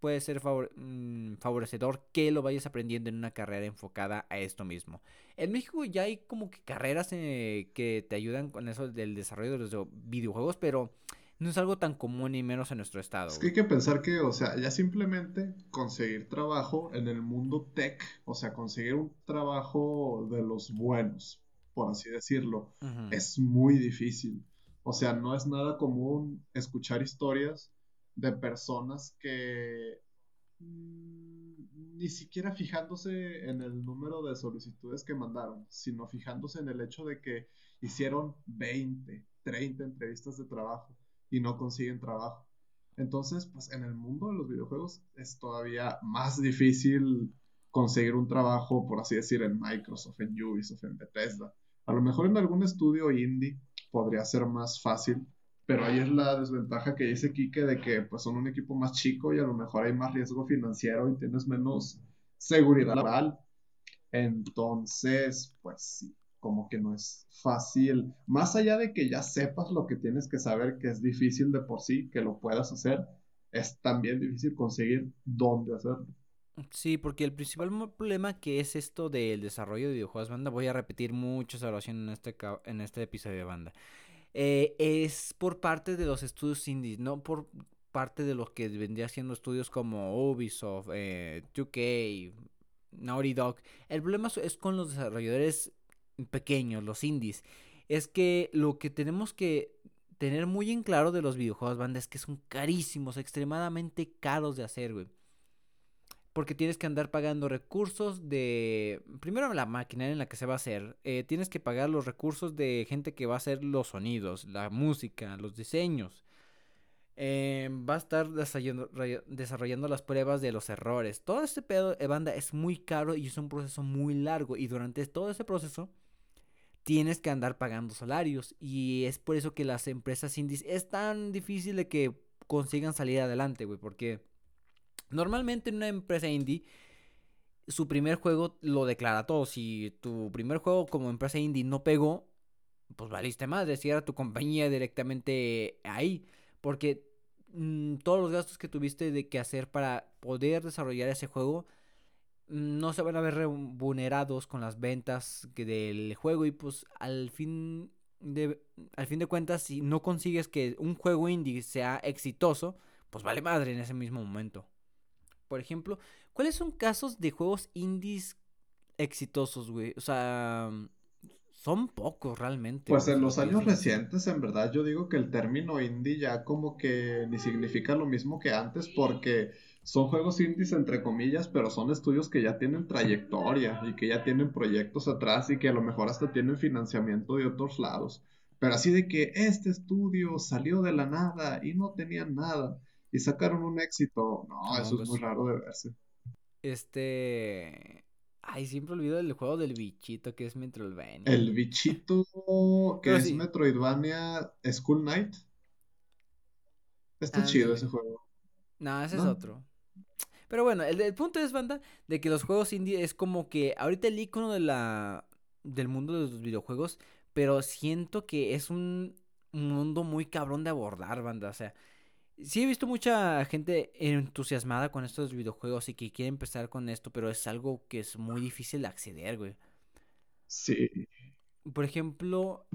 S1: puede ser mm, favorecedor que lo vayas aprendiendo en una carrera enfocada a esto mismo. En México ya hay como que carreras eh, que te ayudan con eso del desarrollo de los videojuegos, pero no es algo tan común y menos en nuestro estado.
S2: Es que hay que pensar que, o sea, ya simplemente conseguir trabajo en el mundo tech, o sea, conseguir un trabajo de los buenos, por así decirlo, es muy difícil. O sea, no es nada común escuchar historias de personas que mm, ni siquiera fijándose en el número de solicitudes que mandaron, sino fijándose en el hecho de que hicieron 20, 30 entrevistas de trabajo y no consiguen trabajo. Entonces, pues en el mundo de los videojuegos es todavía más difícil conseguir un trabajo, por así decir, en Microsoft, en Ubisoft, en Bethesda. A lo mejor en algún estudio indie podría ser más fácil, pero ahí es la desventaja que dice Kike de que pues son un equipo más chico y a lo mejor hay más riesgo financiero y tienes menos seguridad laboral. Entonces, pues sí, como que no es fácil, más allá de que ya sepas lo que tienes que saber, que es difícil de por sí, que lo puedas hacer, es también difícil conseguir dónde hacerlo.
S1: Sí, porque el principal problema que es esto del desarrollo de videojuegos banda, voy a repetir muchas oraciones en este, en este episodio de banda, eh, es por parte de los estudios indies, no por parte de los que vendría siendo estudios como Ubisoft, eh, 2K, Naughty Dog. El problema es con los desarrolladores pequeños, los indies, es que lo que tenemos que tener muy en claro de los videojuegos, banda, es que son carísimos, extremadamente caros de hacer, güey. Porque tienes que andar pagando recursos de... Primero la máquina en la que se va a hacer. Eh, tienes que pagar los recursos de gente que va a hacer los sonidos, la música, los diseños. Eh, va a estar desarrollando, desarrollando, las pruebas de los errores. Todo este pedo de banda es muy caro y es un proceso muy largo. Y durante todo ese proceso tienes que andar pagando salarios y es por eso que las empresas indies es tan difícil de que consigan salir adelante, güey, porque normalmente en una empresa indie su primer juego lo declara todo. Si tu primer juego como empresa indie no pegó, pues valiste más, cierra tu compañía directamente ahí, porque mm, todos los gastos que tuviste de que hacer para poder desarrollar ese juego no se van a ver remunerados con las ventas del juego y pues al fin de al fin de cuentas si no consigues que un juego indie sea exitoso, pues vale madre en ese mismo momento. Por ejemplo, ¿cuáles son casos de juegos indies exitosos, güey? O sea, son pocos realmente.
S2: Pues en los años recientes, en verdad, yo digo que el término indie ya como que ni significa lo mismo que antes porque son juegos indies entre comillas, pero son estudios que ya tienen trayectoria y que ya tienen proyectos atrás y que a lo mejor hasta tienen financiamiento de otros lados. Pero así de que este estudio salió de la nada y no tenían nada y sacaron un éxito, no, eso es pues muy raro de verse.
S1: Este... Ay, siempre olvido el juego del bichito que es Metroidvania.
S2: El bichito <laughs> que es Metroidvania School Knight. Está chido ese juego.
S1: No, ese es otro. Pero bueno, el, punto es, banda, de que los juegos indie es como que ahorita el icono de la, del mundo de los videojuegos, pero siento que es un mundo muy cabrón de abordar, banda. O sea, sí he visto mucha gente entusiasmada con estos videojuegos y que quiere empezar con esto, pero es algo que es muy difícil de acceder, güey.
S2: Sí.
S1: Por ejemplo,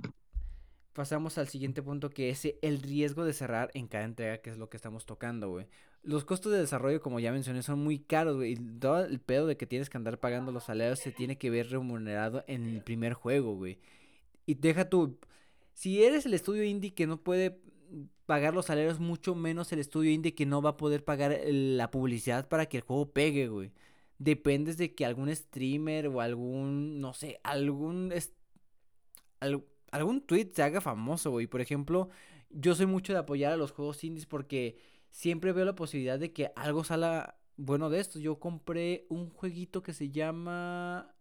S1: pasamos al siguiente punto que es el riesgo de cerrar en cada entrega, que es lo que estamos tocando, güey. Los costos de desarrollo, como ya mencioné, son muy caros, güey. Y todo el pedo de que tienes que andar pagando los salarios se tiene que ver remunerado en el primer juego, güey. Y deja tú, si eres el estudio indie que no puede pagar los salarios, mucho menos el estudio indie que no va a poder pagar la publicidad para que el juego pegue, güey. Dependes de que algún streamer o algún, no sé, algún... algún tweet se haga famoso, güey. Por ejemplo, yo soy mucho de apoyar a los juegos indies porque siempre veo la posibilidad de que algo salga bueno de esto. Yo compré un jueguito que se llama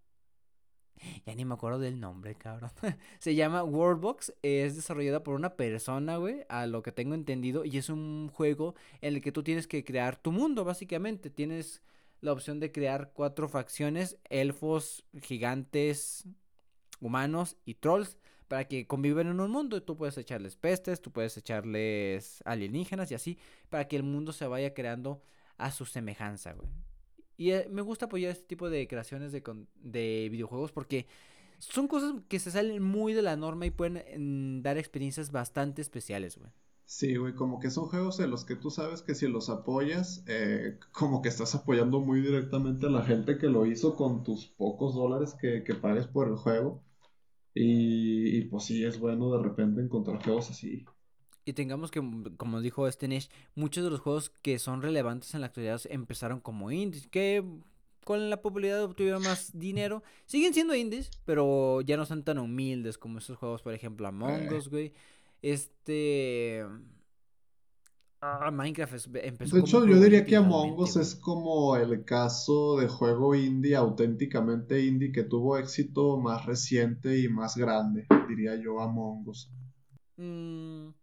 S1: <laughs> ya ni me acuerdo del nombre, cabrón. <laughs> Se llama Worldbox. Es desarrollada por una persona, güey. A lo que tengo entendido. Y es un juego en el que tú tienes que crear tu mundo, básicamente. Tienes la opción de crear cuatro facciones. Elfos, gigantes, humanos y trolls. Para que conviven en un mundo. Y tú puedes echarles pestes, tú puedes echarles alienígenas y así. Para que el mundo se vaya creando a su semejanza, güey. Y eh, me gusta apoyar este tipo de creaciones de, de videojuegos porque son cosas que se salen muy de la norma y pueden mm, dar experiencias bastante especiales, güey.
S2: Sí, güey, como que son juegos en los que tú sabes que si los apoyas, eh, como que estás apoyando muy directamente a la gente que lo hizo con tus pocos dólares que, que pagues por el juego. Y, y, pues sí, es bueno de repente encontrar juegos así
S1: y tengamos que, mm, como dijo este muchos de los juegos que son relevantes en la actualidad empezaron como indies, que con la popularidad obtuvieron más dinero. Siguen siendo indies, pero ya no son tan humildes como esos juegos, por ejemplo, Among Us, güey. Este... Ah, Minecraft empezó
S2: De hecho, yo diría que Among Us es como el caso de juego indie, auténticamente indie, que tuvo éxito más reciente y más grande, diría yo, Among Us.
S1: Mmm...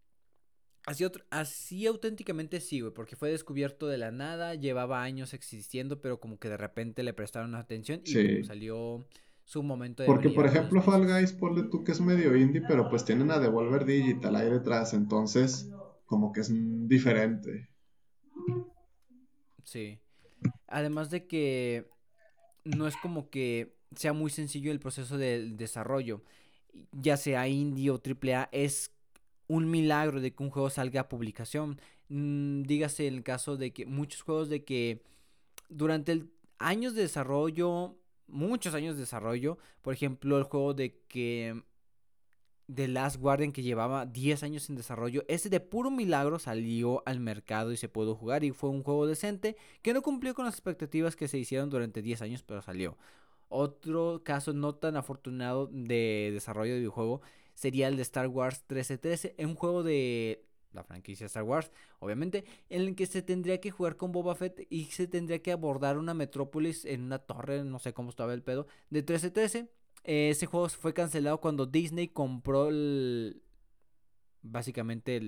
S1: Así, así auténticamente sí, güey, porque fue descubierto de la nada, llevaba años existiendo, pero como que de repente le prestaron atención y salió su momento
S2: de Porque, por ejemplo, Fall Guys, ponle tú que es medio indie, pero pues tienen a Devolver Digital ahí detrás, entonces como que es diferente.
S1: Sí. Además de que no es como que sea muy sencillo el proceso del desarrollo, ya sea indie o AAA, es un milagro de que un juego salga a publicación. Mm, dígase el caso de que muchos juegos de que durante años de desarrollo, muchos años de desarrollo, por ejemplo, el juego de que The Last Guardian que llevaba 10 años en desarrollo, ese de puro milagro salió al mercado y se pudo jugar y fue un juego decente que no cumplió con las expectativas que se hicieron durante 10 años, pero salió. Otro caso no tan afortunado de desarrollo de videojuego sería el de Star Wars 1313, un juego de la franquicia Star Wars, obviamente, en el que se tendría que jugar con Boba Fett y se tendría que abordar una metrópolis en una torre, no sé cómo estaba el pedo, de 1313. ese juego fue cancelado cuando Disney compró básicamente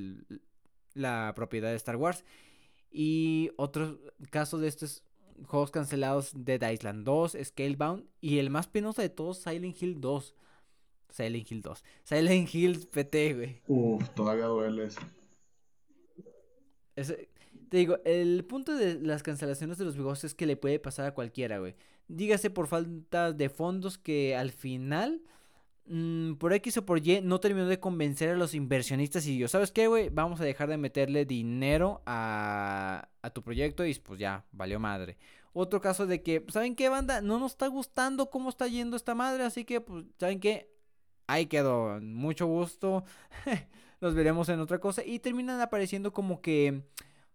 S1: la propiedad de Star Wars. Y otro caso de estos juegos cancelados, Dead Island 2, Scalebound y el más penoso de todos, Silent Hill 2. Silent Hill 2. Silent Hill PT, güey.
S2: Uf, todavía duele eso.
S1: te digo, el punto de las cancelaciones de los videojuegos es que le puede pasar a cualquiera, güey. Dígase por falta de fondos que al final, mm, por X o por Y, no terminó de convencer a los inversionistas y yo, ¿sabes qué, güey? Vamos a dejar de meterle dinero a, a tu proyecto y pues ya, valió madre. Otro caso de que, ¿saben qué, banda? No nos está gustando cómo está yendo esta madre, así que, pues, ¿saben qué? Ahí quedó, mucho gusto, <laughs> nos veremos en otra cosa y terminan apareciendo como que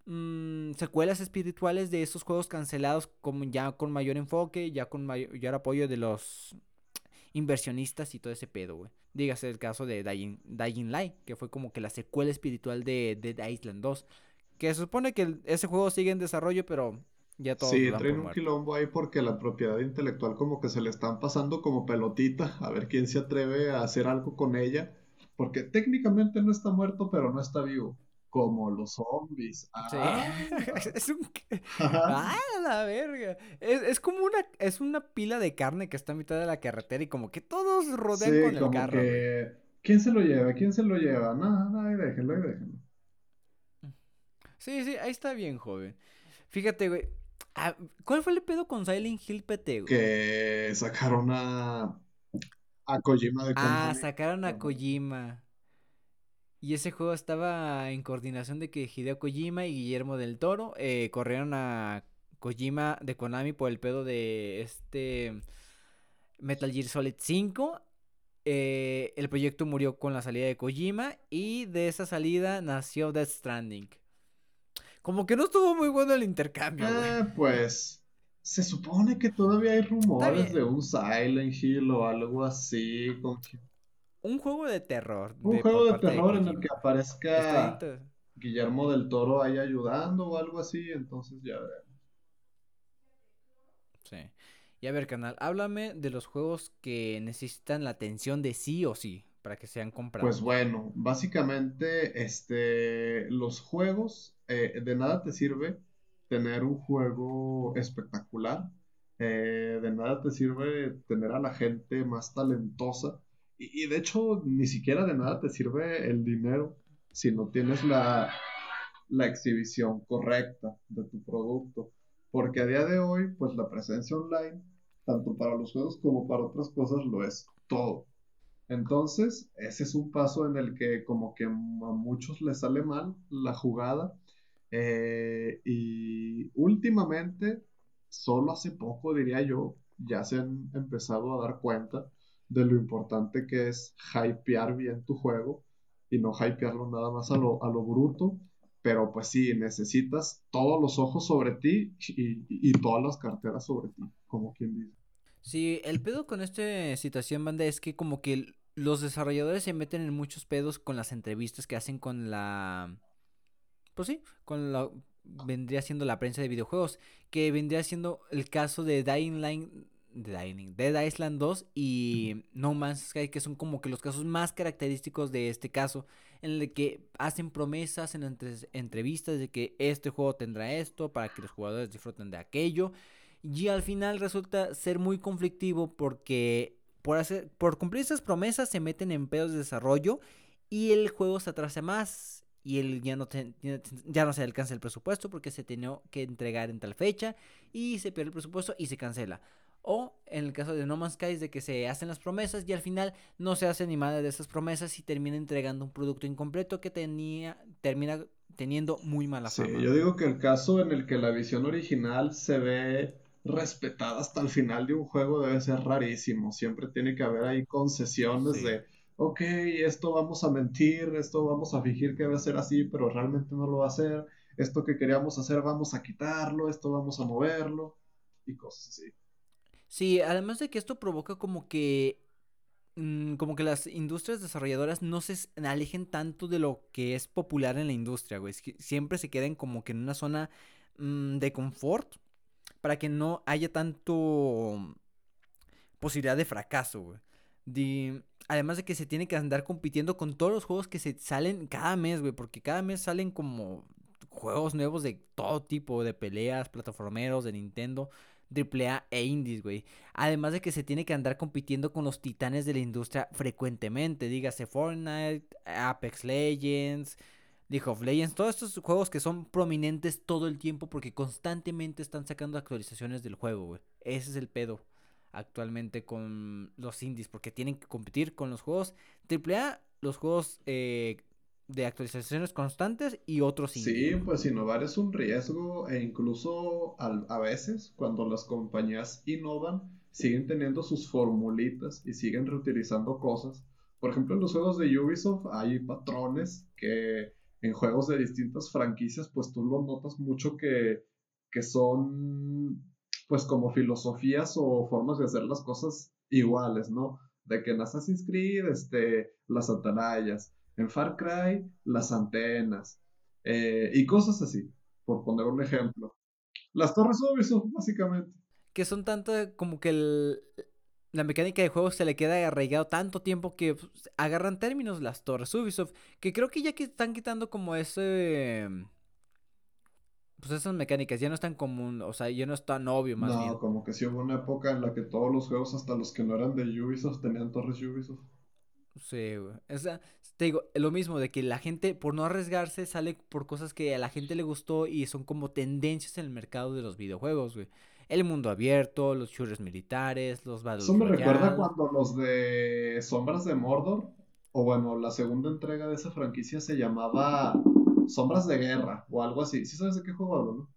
S1: mm, secuelas espirituales de esos juegos cancelados como ya con mayor enfoque, ya con mayor apoyo de los inversionistas y todo ese pedo, güey. Dígase el caso de Dying, Dying Light, que fue como que la secuela espiritual de Dead Island 2. Que se supone que ese juego sigue en desarrollo, pero ya todo
S2: sí, traen un quilombo ahí porque la propiedad intelectual como que se le están pasando como pelotita, a ver quién se atreve a hacer algo con ella, porque técnicamente no está muerto, pero no está vivo. como los zombies. Sí.
S1: Ah. <laughs> es un... <laughs> ¡Ah, la verga! Es, como una, es una pila de carne que está a mitad de la carretera y como que todos rodean con el carro.
S2: ¿Quién se lo lleva? ¿Quién se lo lleva? No, no, ahí déjenlo, ahí déjenlo.
S1: Sí, sí, ahí está bien, joven. Fíjate, güey. Ah, ¿Cuál fue el pedo con Silent Hill PT, güey?
S2: Que sacaron a. A Kojima de
S1: Ah, sacaron a Kojima. Y ese juego estaba en coordinación de que Hideo Kojima y Guillermo del Toro eh, corrieron a Kojima de Konami por el pedo de este Metal Gear Solid 5. Eh, el proyecto murió con la salida de Kojima y de esa salida nació Death Stranding. Como que no estuvo muy bueno el intercambio.
S2: Eh, pues se supone que todavía hay rumores de un Silent Hill o algo así. Con
S1: un juego de terror.
S2: Un juego de terror en el que aparezca Guillermo del Toro ahí ayudando o algo así, entonces ya veremos.
S1: Sí. Y a ver, canal, háblame de los juegos que necesitan la atención de sí o sí para que sean comprados.
S2: Pues bueno, básicamente, este, los juegos, eh, de nada te sirve tener un juego espectacular, eh, de nada te sirve tener a la gente más talentosa y, de hecho, ni siquiera de nada te sirve el dinero si no tienes la, la exhibición correcta de tu producto. Porque a día de hoy, pues la presencia online, tanto para los juegos como para otras cosas, lo es todo. Entonces, ese es un paso en el que como que a muchos les sale mal la jugada. Eh, y últimamente, solo hace poco diría yo, ya se han empezado a dar cuenta de lo importante que es hypear bien tu juego y no hypearlo nada más a lo, a lo bruto. Pero pues sí, necesitas todos los ojos sobre ti y, todas las carteras sobre ti, como quien dice.
S1: Sí, el pedo con esta situación, banda, es que como que los desarrolladores se meten en muchos pedos con las entrevistas que hacen con la... Pues sí, con la... Vendría siendo la prensa de videojuegos, que vendría siendo el caso de Dying Line Dead Island 2 y No Man's Sky, que son como que los casos más característicos de este caso, en el que hacen promesas en entrevistas de que este juego tendrá esto para que los jugadores disfruten de aquello, y al final resulta ser muy conflictivo porque por, hacer, por cumplir esas promesas se meten en pedos de desarrollo y el juego se atrasa más y él ya no, ya no se alcanza el presupuesto porque se tenía que entregar en tal fecha y se pierde el presupuesto y se cancela. O en el caso de No Man's Sky es de que se hacen las promesas y al final no se hace ni madre de esas promesas y termina entregando un producto incompleto que tenía, termina teniendo muy mala
S2: sí, Yo digo que el caso en el que la visión original se ve respetada hasta el final de un juego debe ser rarísimo. Siempre tiene que haber ahí concesiones de, ok, esto vamos a mentir, esto vamos a fingir que va a ser así, pero realmente no lo va a hacer. Esto que queríamos hacer vamos a quitarlo, esto vamos a moverlo y cosas así.
S1: Sí, además de que esto provoca como que mm, como que las industrias desarrolladoras no se alejen tanto de lo que es popular en la industria, güey. Siempre se queden como que en una zona mm, de confort para que no haya tanto posibilidad de fracaso, güey. Además de que se tiene que andar compitiendo con todos los juegos que se salen cada mes, güey, porque cada mes salen como juegos nuevos de todo tipo, de peleas, plataformeros, de Nintendo. AAA e indies, güey. Además de que se tiene que andar compitiendo con los titanes de la industria frecuentemente. Dígase Fortnite, Apex Legends, League of Legends. Todos estos juegos que son prominentes todo el tiempo porque constantemente están sacando actualizaciones del juego, güey. Ese es el pedo actualmente con los indies porque tienen que competir con los juegos AAA, los juegos eh, de actualizaciones constantes y otros
S2: Sí, pues innovar es un riesgo e incluso a veces cuando las compañías innovan siguen teniendo sus formulitas y siguen reutilizando cosas. Por ejemplo, en los juegos de Ubisoft hay patrones que en juegos de distintas franquicias pues tú lo notas mucho que, que son pues como filosofías o formas de hacer las cosas iguales, ¿no? De que en Assassin's Creed, este, las atalayas, en Far Cry, las antenas eh, y cosas así, por poner un ejemplo. Las torres Ubisoft, básicamente.
S1: Que son tanto como que el... la mecánica de juego se le queda arraigado tanto tiempo que pues, agarran términos las torres Ubisoft, que creo que ya que están quitando como ese pues esas mecánicas ya no están común, o sea, ya no es tan obvio más bien.
S2: No, como que sí hubo una época en la que todos los juegos, hasta los que no eran de Ubisoft, tenían torres Ubisoft.
S1: Sí, güey. O sea, te digo, lo mismo de que la gente, por no arriesgarse, sale por cosas que a la gente le gustó y son como tendencias en el mercado de los videojuegos, güey el mundo abierto, los shooters militares, los
S2: Battle Eso me recuerda cuando los de Sombras de Mordor, o bueno, la segunda entrega de esa franquicia se llamaba Sombras de Guerra o algo así. ¿Sí sabes de qué juego hablo, no?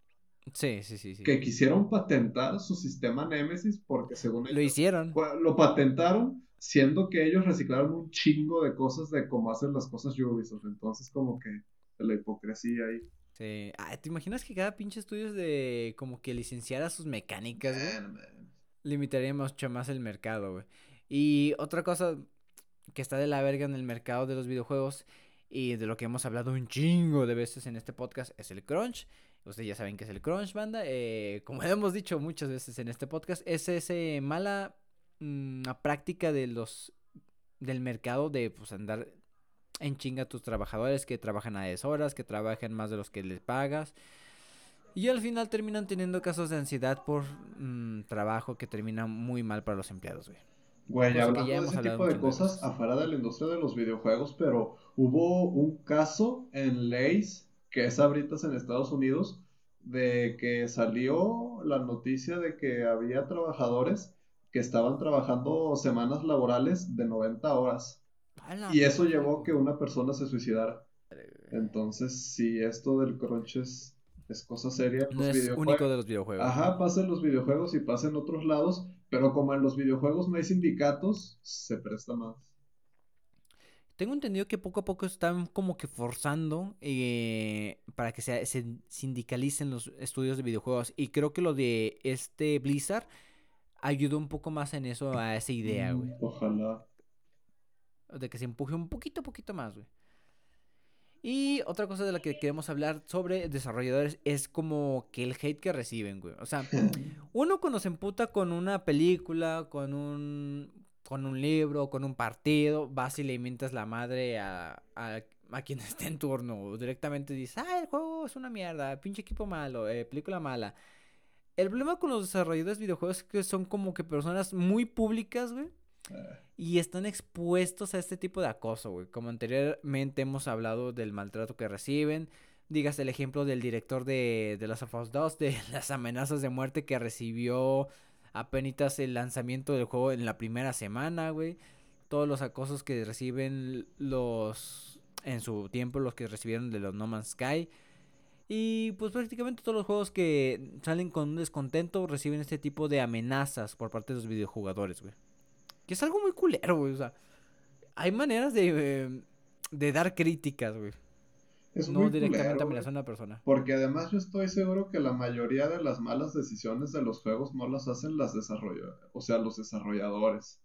S1: Sí, sí, sí, sí.
S2: Que quisieron patentar su sistema Nemesis porque según
S1: ellos... Lo hicieron.
S2: Lo patentaron siendo que ellos reciclaron un chingo de cosas de cómo hacen las cosas Ubisoft. Entonces como que la hipocresía ahí.
S1: Sí. ¿te imaginas que cada pinche estudio es de como que licenciara sus mecánicas, güey? Limitaría mucho más el mercado, güey. Y otra cosa que está de la verga en el mercado de los videojuegos y de lo que hemos hablado un chingo de veces en este podcast es el crunch. Ustedes ya saben que es el crunch, banda. Eh, como hemos dicho muchas veces en este podcast, es esa mala mm, práctica de los del mercado de pues andar en chinga a tus trabajadores que trabajan a deshoras, que trabajan más de los que les pagas. Y al final terminan teniendo casos de ansiedad por mm, trabajo que termina muy mal para los empleados, güey.
S2: Güey, hablando de ese tipo de cosas afuera de la industria de los videojuegos, pero hubo un caso en leyes, que es ahorita en Estados Unidos, de que salió la noticia de que había trabajadores que estaban trabajando semanas laborales de 90 horas. Y eso llevó a que una persona se suicidara. Entonces, si esto del crunch es, cosa seria,
S1: no es único de los videojuegos.
S2: Ajá, pasa en los videojuegos y pasa en otros lados, pero como en los videojuegos no hay sindicatos, se presta más.
S1: Tengo entendido que poco a poco están como que forzando eh, para que se, se, sindicalicen los estudios de videojuegos. Y creo que lo de este Blizzard ayudó un poco más en eso, a esa idea, güey.
S2: Ojalá
S1: de que se empuje un poquito, poquito más, güey. Y otra cosa de la que queremos hablar sobre desarrolladores es como que el hate que reciben, güey. O sea, <laughs> uno cuando se emputa con una película, con un, con un libro, con un partido, vas y le inventas la madre a, a, a quien <laughs> esté en turno. O directamente dices, ah, el juego es una mierda, pinche equipo malo, eh, película mala. El problema con los desarrolladores de videojuegos es que son como que personas muy públicas, güey. Y están expuestos a este tipo de acoso, güey. Como anteriormente hemos hablado del maltrato que reciben. Digas el ejemplo del director de, de Last of Us 2, de <laughs> las amenazas de muerte que recibió apenas el lanzamiento del juego en la primera semana, güey. Todos los acosos que reciben los... En su tiempo, los que recibieron de los No Man's Sky. Y pues prácticamente todos los juegos que salen con un descontento reciben este tipo de amenazas por parte de los videojugadores, güey. Que es algo muy culero, güey. O sea, hay maneras de, de dar críticas, güey. Es no directamente amenazar a una persona.
S2: Porque además yo estoy seguro que la mayoría de las malas decisiones de los juegos no las hacen las desarrolladores, o sea, los desarrolladores.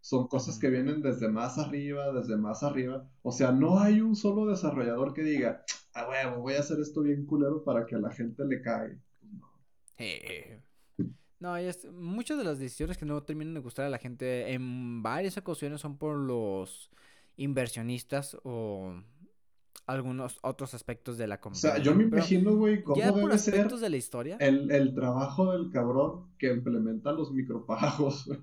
S2: Son cosas que vienen desde más arriba, desde más arriba. O sea, no hay un solo desarrollador que diga, ah, huevo, voy a hacer esto bien culero para que a la gente le caiga. Pues no.
S1: Eh, no, es, muchas de las decisiones que no terminan de gustar a la gente en varias ocasiones son por los inversionistas o algunos otros aspectos de la
S2: compañía. O sea, yo me imagino, güey, cómo
S1: ya por aspectos de la historia.
S2: El, el, trabajo del cabrón que implementa los micropagos, güey.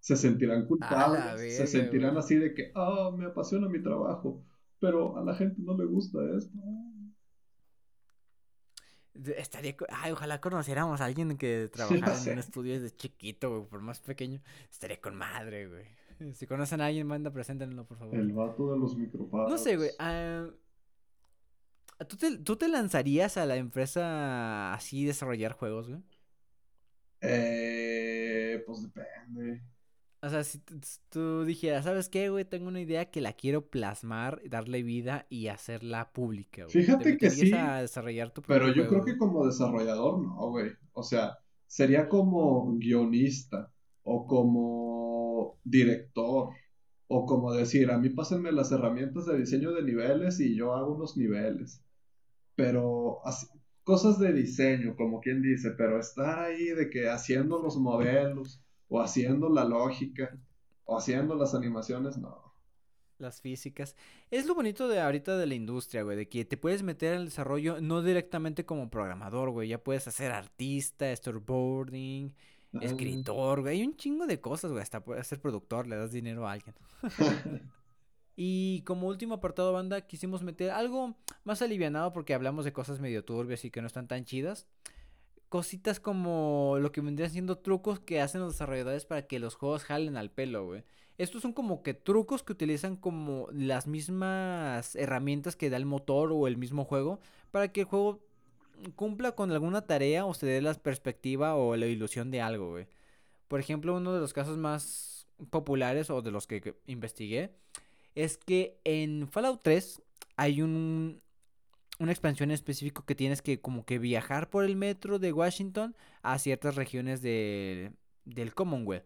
S2: Se sentirán culpables, se sentirán así de que, ah, me apasiona mi trabajo, pero a la gente no le gusta esto.
S1: Estaría. Ay, ojalá conociéramos a alguien que trabajara en un estudio desde chiquito, güey, por más pequeño. Estaría con madre, güey. Si conocen a alguien, manda, preséntenlo, por favor.
S2: El vato de los micropads.
S1: No sé, güey. Ah, ¿tú, te, ¿Tú te lanzarías a la empresa así desarrollar juegos, güey?
S2: Eh. Pues depende.
S1: O sea, si tú dijeras, ¿sabes qué, güey? Tengo una idea que la quiero plasmar, darle vida y hacerla pública,
S2: güey. Fíjate que sí. A desarrollar tu pero yo creo que como desarrollador, no, güey. O sea, sería como guionista o como director o como decir, a mí pásenme las herramientas de diseño de niveles y yo hago unos niveles. Pero así, cosas de diseño, como quien dice, pero estar ahí de que haciendo los modelos o haciendo la lógica, o haciendo las animaciones, no.
S1: Las físicas. Es lo bonito de ahorita de la industria, güey, de que te puedes meter en el desarrollo no directamente como programador, güey, ya puedes hacer artista, storyboarding, escritor, güey, hay un chingo de cosas, güey, hasta puedes ser productor, le das dinero a alguien. <laughs> y como último apartado banda, quisimos meter algo más alivianado porque hablamos de cosas medio turbias y que no están tan chidas cositas como lo que vendrían siendo trucos que hacen los desarrolladores para que los juegos jalen al pelo, güey. Estos son como que trucos que utilizan como las mismas herramientas que da el motor o el mismo juego para que el juego cumpla con alguna tarea o se dé la perspectiva o la ilusión de algo, güey. Por ejemplo, uno de los casos más populares o de los que investigué es que en Fallout 3 hay un una expansión específica que tienes que como que viajar por el metro de Washington a ciertas regiones de, del Commonwealth.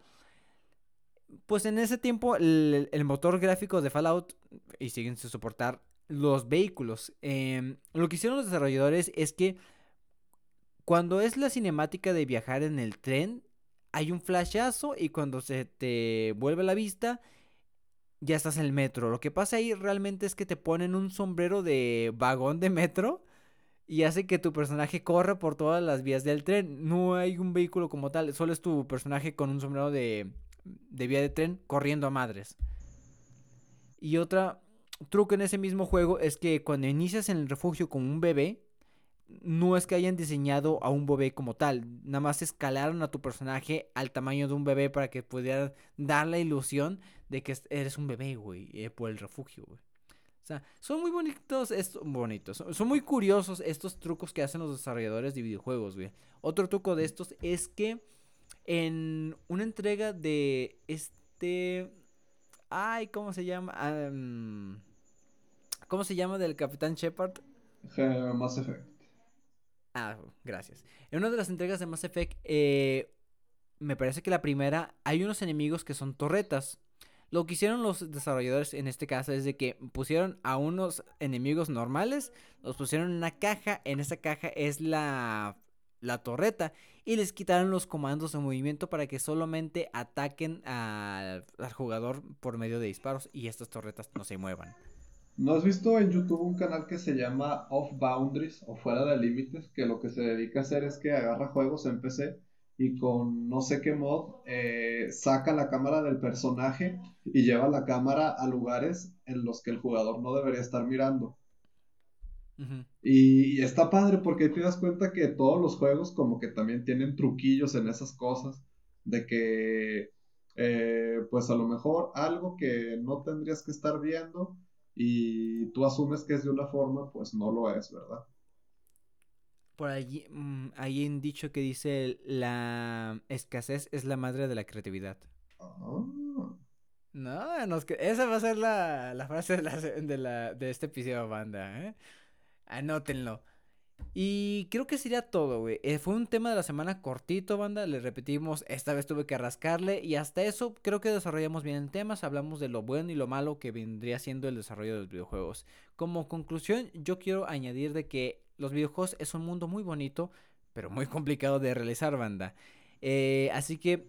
S1: Pues en ese tiempo el, motor gráfico de Fallout y siguen sin soportar los vehículos. Em, lo que hicieron los desarrolladores es que cuando es la cinemática de viajar en el tren, hay un flashazo y cuando se te vuelve la vista, ya estás en el metro. Lo que pasa ahí realmente es que te ponen un sombrero de vagón de metro y hace que tu personaje corra por todas las vías del tren. No hay un vehículo como tal, solo es tu personaje con un sombrero de, de vía de tren corriendo a madres. Y otra truco en ese mismo juego es que cuando inicias en el refugio con un bebé, no es que hayan diseñado a un bebé como tal, nada más escalaron a tu personaje al tamaño de un bebé para que pudiera dar la ilusión de que eres un bebé, güey, eh, por el refugio, güey. O sea, son muy bonitos estos, bonitos, son, muy curiosos estos trucos que hacen los desarrolladores de videojuegos, güey. Otro truco de estos es que en una entrega de este, ay, ¿cómo se llama? ¿Cómo se llama del Capitán Shepard?
S2: Mass Effect.
S1: Ah, gracias. En una de las entregas de Mass Effect, eh, me parece que la primera, hay unos enemigos que son torretas. Lo que hicieron los desarrolladores en este caso es de que pusieron a unos enemigos normales, los pusieron en una caja, en esa caja es la, la torreta y les quitaron los comandos de movimiento para que solamente ataquen al jugador por medio de disparos y estas torretas no se muevan.
S2: ¿No has visto en YouTube un canal que se llama Off Boundaries o Fuera de Límites? Que lo que se dedica a hacer es que agarra juegos en PC y con no sé qué mod eh, saca la cámara del personaje y lleva la cámara a lugares en los que el jugador no debería estar mirando. y, está padre porque te das cuenta que todos los juegos como que también tienen truquillos en esas cosas. De que eh, pues a lo mejor algo que no tendrías que estar viendo y tú asumes que es de una forma, pues no lo es, ¿verdad?
S1: Por allí mm, hay un dicho que dice la escasez es la madre de la creatividad. Ah. No, no esa va a ser la, la frase de, la, de, la, de este episodio banda, ¿eh? Anótenlo. Y creo que sería todo, güey. Eh, fue un tema de la semana cortito, banda. Le repetimos, esta vez tuve que rascarle. Y hasta eso creo que desarrollamos bien el tema. Hablamos de lo bueno y lo malo que vendría siendo el desarrollo de los videojuegos. Como conclusión, yo quiero añadir de que los videojuegos es un mundo muy bonito, pero muy <laughs> complicado de realizar, banda. Eh, así que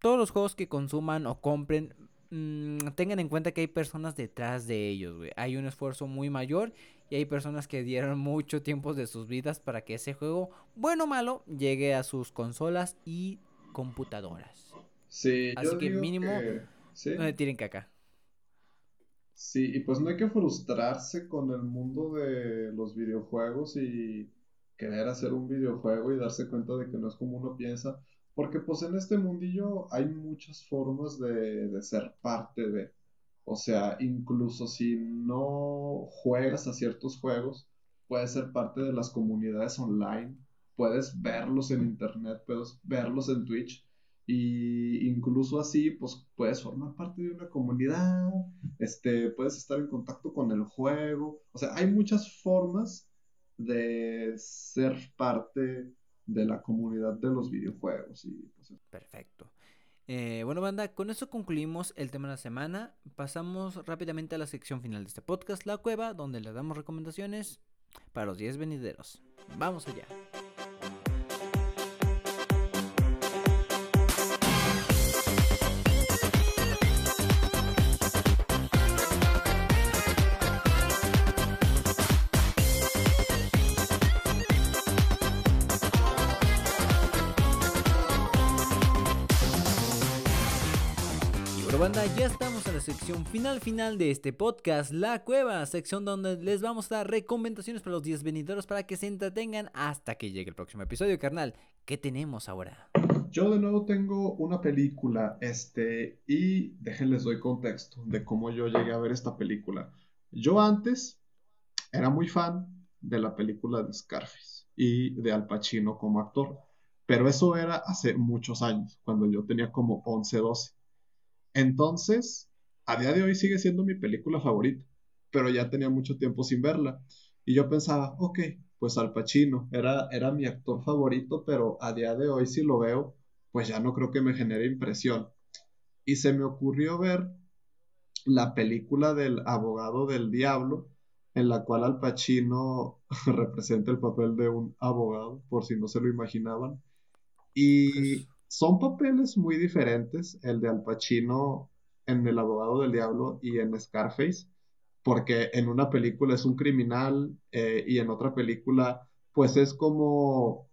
S1: todos los juegos que consuman o compren Mm, tengan en cuenta que hay personas detrás de ellos, güey. Hay un esfuerzo muy mayor y hay personas que dieron <laughs> mucho tiempo de sus vidas para que ese juego, bueno o malo, llegue a sus consolas y computadoras.
S2: Sí,
S1: Así que mínimo no le tiren caca.
S2: Sí, y pues no hay que frustrarse con el mundo de los videojuegos y querer hacer un videojuego y darse cuenta de que no es como uno piensa. Porque pues en este mundillo hay muchas formas de, ser parte de. O sea, incluso si no juegas a ciertos juegos, puedes ser parte de las comunidades online, puedes verlos en internet, puedes verlos en Twitch y incluso así pues puedes formar parte de una comunidad, este, puedes estar en contacto con el juego, o sea, hay muchas formas de ser parte de la comunidad de los videojuegos. Y, pues,
S1: Perfecto. Eh, bueno, banda, con eso concluimos el tema de la semana. Pasamos rápidamente a la sección final de este podcast, La Cueva, donde le damos recomendaciones para los 10 venideros. Vamos allá. Banda, ya estamos en la sección final final de este podcast, La Cueva, sección donde les vamos a dar recomendaciones para los 10 venideros para que se entretengan hasta que llegue el próximo episodio, carnal. ¿Qué tenemos ahora?
S2: Yo de nuevo tengo una película, este, y déjenles doy contexto de cómo yo llegué a ver esta película. Yo antes era muy fan de la película de Scarface y de Al Pacino como actor, pero eso era hace muchos años, cuando yo tenía como 11, 12. Entonces, a día de hoy sigue siendo mi película favorita, pero ya tenía mucho tiempo sin verla. Y yo pensaba, ok, pues Al Pacino era, era mi actor favorito, pero a día de hoy si lo veo, pues ya no creo que me genere impresión. Y se me ocurrió ver la película del abogado del diablo, en la cual Al Pacino <laughs> representa el papel de un abogado, por si no se lo imaginaban. Y son papeles muy diferentes, el de Al Pacino en El abogado del diablo y en Scarface, porque en una película es un criminal eh, y en otra película pues es como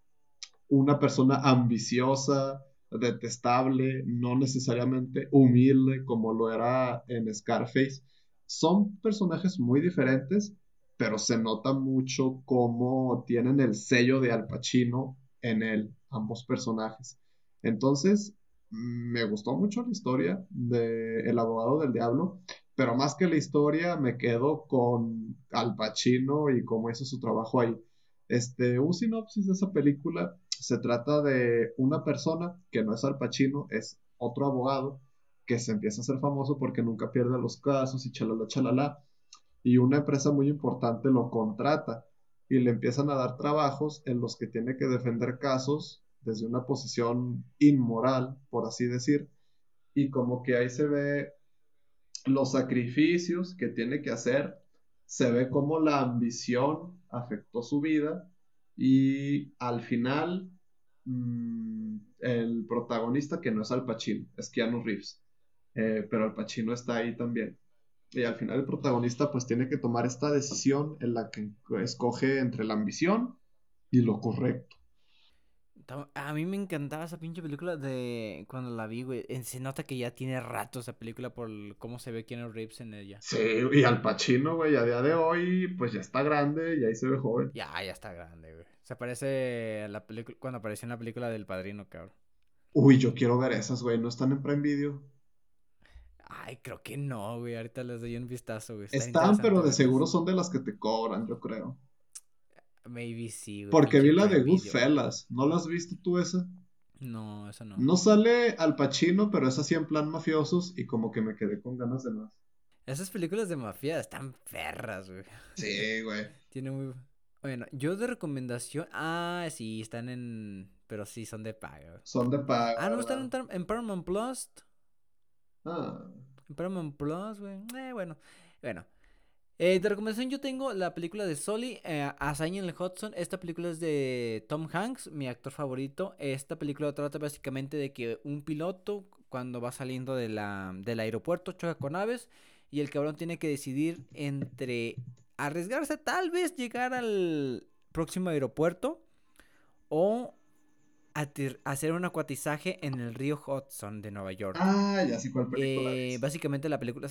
S2: una persona ambiciosa, detestable, no necesariamente humilde como lo era en Scarface. Son personajes muy diferentes, pero se nota mucho cómo tienen el sello de Al Pacino en él, ambos personajes. Entonces, me gustó mucho la historia de El abogado del diablo, pero más que la historia me quedo con Al Pacino y cómo hizo su trabajo ahí. Este, un sinopsis de esa película se trata de una persona que no es Al Pacino, es otro abogado que se empieza a hacer famoso porque nunca pierde los casos y chalala chalala. Y una empresa muy importante lo contrata y le empiezan a dar trabajos en los que tiene que defender casos desde una posición inmoral, por así decir. Y como que ahí se ve los sacrificios que tiene que hacer, se ve cómo la ambición afectó su vida y al final mm, el protagonista que no es Al Pacino, es Keanu Reeves, eh, pero Al Pacino está ahí también. Y al final el protagonista pues tiene que tomar esta decisión en la que escoge entre la ambición y lo correcto.
S1: A mí me encantaba esa pinche película de cuando la vi, güey. Se nota que ya tiene rato esa película por cómo se ve Keanu Reeves en ella.
S2: Sí, y Al Pacino, güey, a día de hoy, pues ya está grande y ahí se ve joven.
S1: Ya, ya está grande, güey. Se parece a la película cuando apareció en la película del Padrino, cabrón.
S2: Uy, yo quiero ver esas, güey. ¿No están en Prime Video?
S1: Ay, creo que no, güey. Ahorita les doy un vistazo, güey.
S2: están, pero de seguro son de las que te cobran, yo creo.
S1: Maybe sí, güey.
S2: Porque vi la de Goodfellas. ¿No la has visto tú esa?
S1: No, esa no.
S2: No sale Al Pacino, pero es así en plan mafiosos y como que me quedé con ganas de más.
S1: Esas películas de mafia están perras, güey.
S2: Sí, güey. <laughs>
S1: Tiene muy... Bueno, yo de recomendación... Ah, sí, están en... Pero sí, son de paga.
S2: Son de paga.
S1: Ah, ¿no están en, Paramount Plus? Ah. En Paramount Plus, güey. Eh, bueno. Bueno, eh, de recomendación yo tengo la película de Sully, eh, Hazaña en el Hudson. Esta película es de Tom Hanks, mi actor favorito. Esta película trata básicamente de que un piloto cuando va saliendo de la, del aeropuerto choca con aves y el cabrón tiene que decidir entre arriesgarse tal vez llegar al próximo aeropuerto o hacer un acuatizaje en el río Hudson de Nueva York.
S2: Ah, ya sí cuál película
S1: eh, Básicamente la película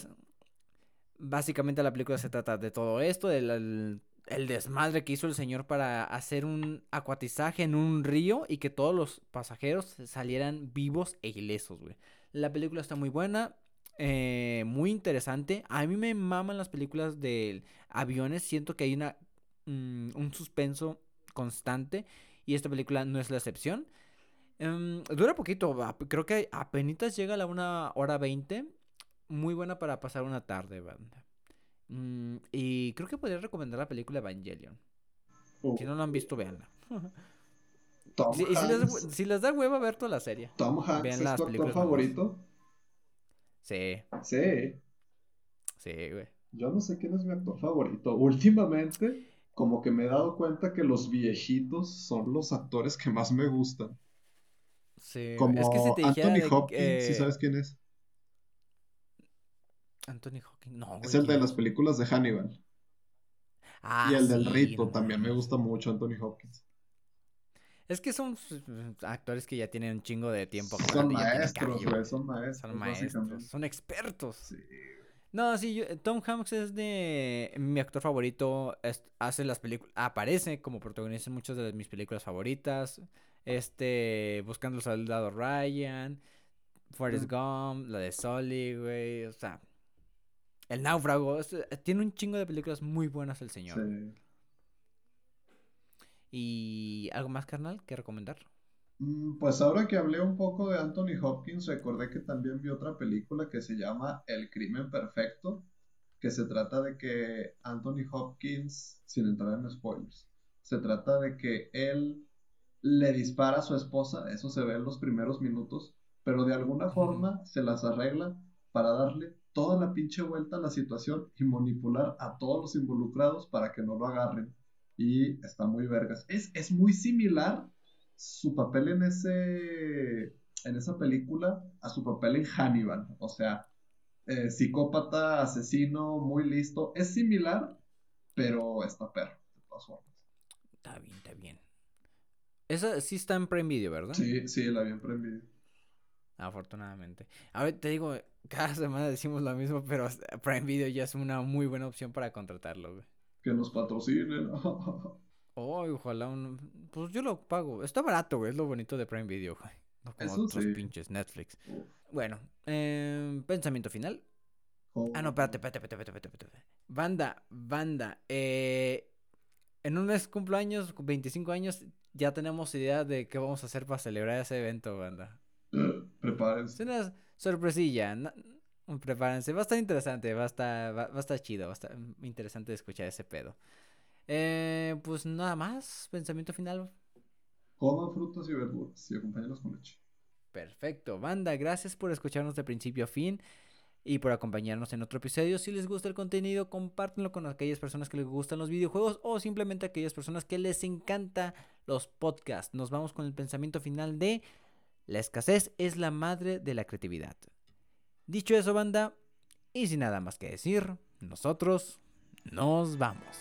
S1: Básicamente la película se trata de todo esto, del el desmadre que hizo el señor para hacer un acuatizaje en un río y que todos los pasajeros salieran vivos e ilesos, güey. La película está muy buena, eh, muy interesante. A mí me maman las películas de aviones, siento que hay una, mm, un suspenso constante y esta película no es la excepción. Em, dura poquito, creo que apenas llega a la una hora veinte muy buena para pasar una tarde, banda. Mm, y creo que podría recomendar la película Evangelion. Si no lo han visto, véanla. <laughs> si, si, les, da hueva ver toda la serie.
S2: Tom Hanks es tu actor favorito.
S1: Sí.
S2: Sí.
S1: Sí, güey.
S2: Yo no sé quién es mi actor favorito. Últimamente, como que me he dado cuenta que los viejitos son los actores que más me gustan.
S1: Sí,
S2: como es que te Anthony Hopkins, si sabes quién es.
S1: Anthony Hawking, no.
S2: es el de las películas de Hannibal. Ah, y el del Rito también me gusta mucho Anthony Hopkins.
S1: Es que son actores que ya tienen un chingo de tiempo.
S2: Son maestros, güey, son maestros. Son maestros,
S1: son expertos. Sí. No, sí, Tom Hanks es de mi actor favorito. hace las películas, aparece como protagonista en muchas de mis películas favoritas. Este, Buscando al Soldado Ryan, Forrest Gump, la de Sully, güey. O sea, El Náufrago. tiene un chingo de películas muy buenas el señor. Sí. ¿Y algo más, carnal, que recomendar?
S2: Mm, pues ahora que hablé un poco de Anthony Hopkins, recordé que también vi otra película que se llama El crimen perfecto, que se trata de que Anthony Hopkins, sin entrar en spoilers, se trata de que él le dispara a su esposa, eso se ve en los primeros minutos, pero de alguna forma se las arregla para darle toda la pinche vuelta a la situación y manipular a todos los involucrados para que no lo agarren y está muy vergas. Es, es muy similar su papel en ese en esa película a su papel en Hannibal. O sea, eh, psicópata, asesino, muy listo. Es similar, pero está perro, de todas formas.
S1: Está bien, está bien. Esa sí está en Prime Video, ¿verdad?
S2: Sí, sí, la vi en Prime Video.
S1: Afortunadamente. A ver, te digo, cada semana decimos lo mismo, pero Prime Video ya es una muy buena opción para contratarlo, güey
S2: que nos patrocinen.
S1: oh, <laughs> ojalá un... Pues yo lo pago. Está barato, güey. Es lo bonito de Prime Video, güey. No como otros pinches Netflix. Bueno, eh, pensamiento final. Ah, no, espérate, espérate, espérate, espérate, espérate. Banda, banda. Eh, en un mes cumplo años, 25 años, ya tenemos idea de qué vamos a hacer para celebrar ese evento, banda.
S2: prepárense.
S1: Es una sorpresilla. Prepárense, va a estar interesante, va a estar, va, a estar chido, va a estar interesante escuchar ese pedo. Eh, pues nada más, pensamiento final.
S2: Coman frutas y verduras y acompáñanos con leche.
S1: Perfecto, banda, gracias por escucharnos de principio a fin y por acompañarnos en otro episodio. Si les gusta el contenido, compártenlo con aquellas personas que les gustan los videojuegos o simplemente aquellas personas que les encanta los podcasts. Nos vamos con el pensamiento final de la escasez es la madre de la creatividad. Dicho eso, banda, y sin nada más que decir, nosotros nos vamos.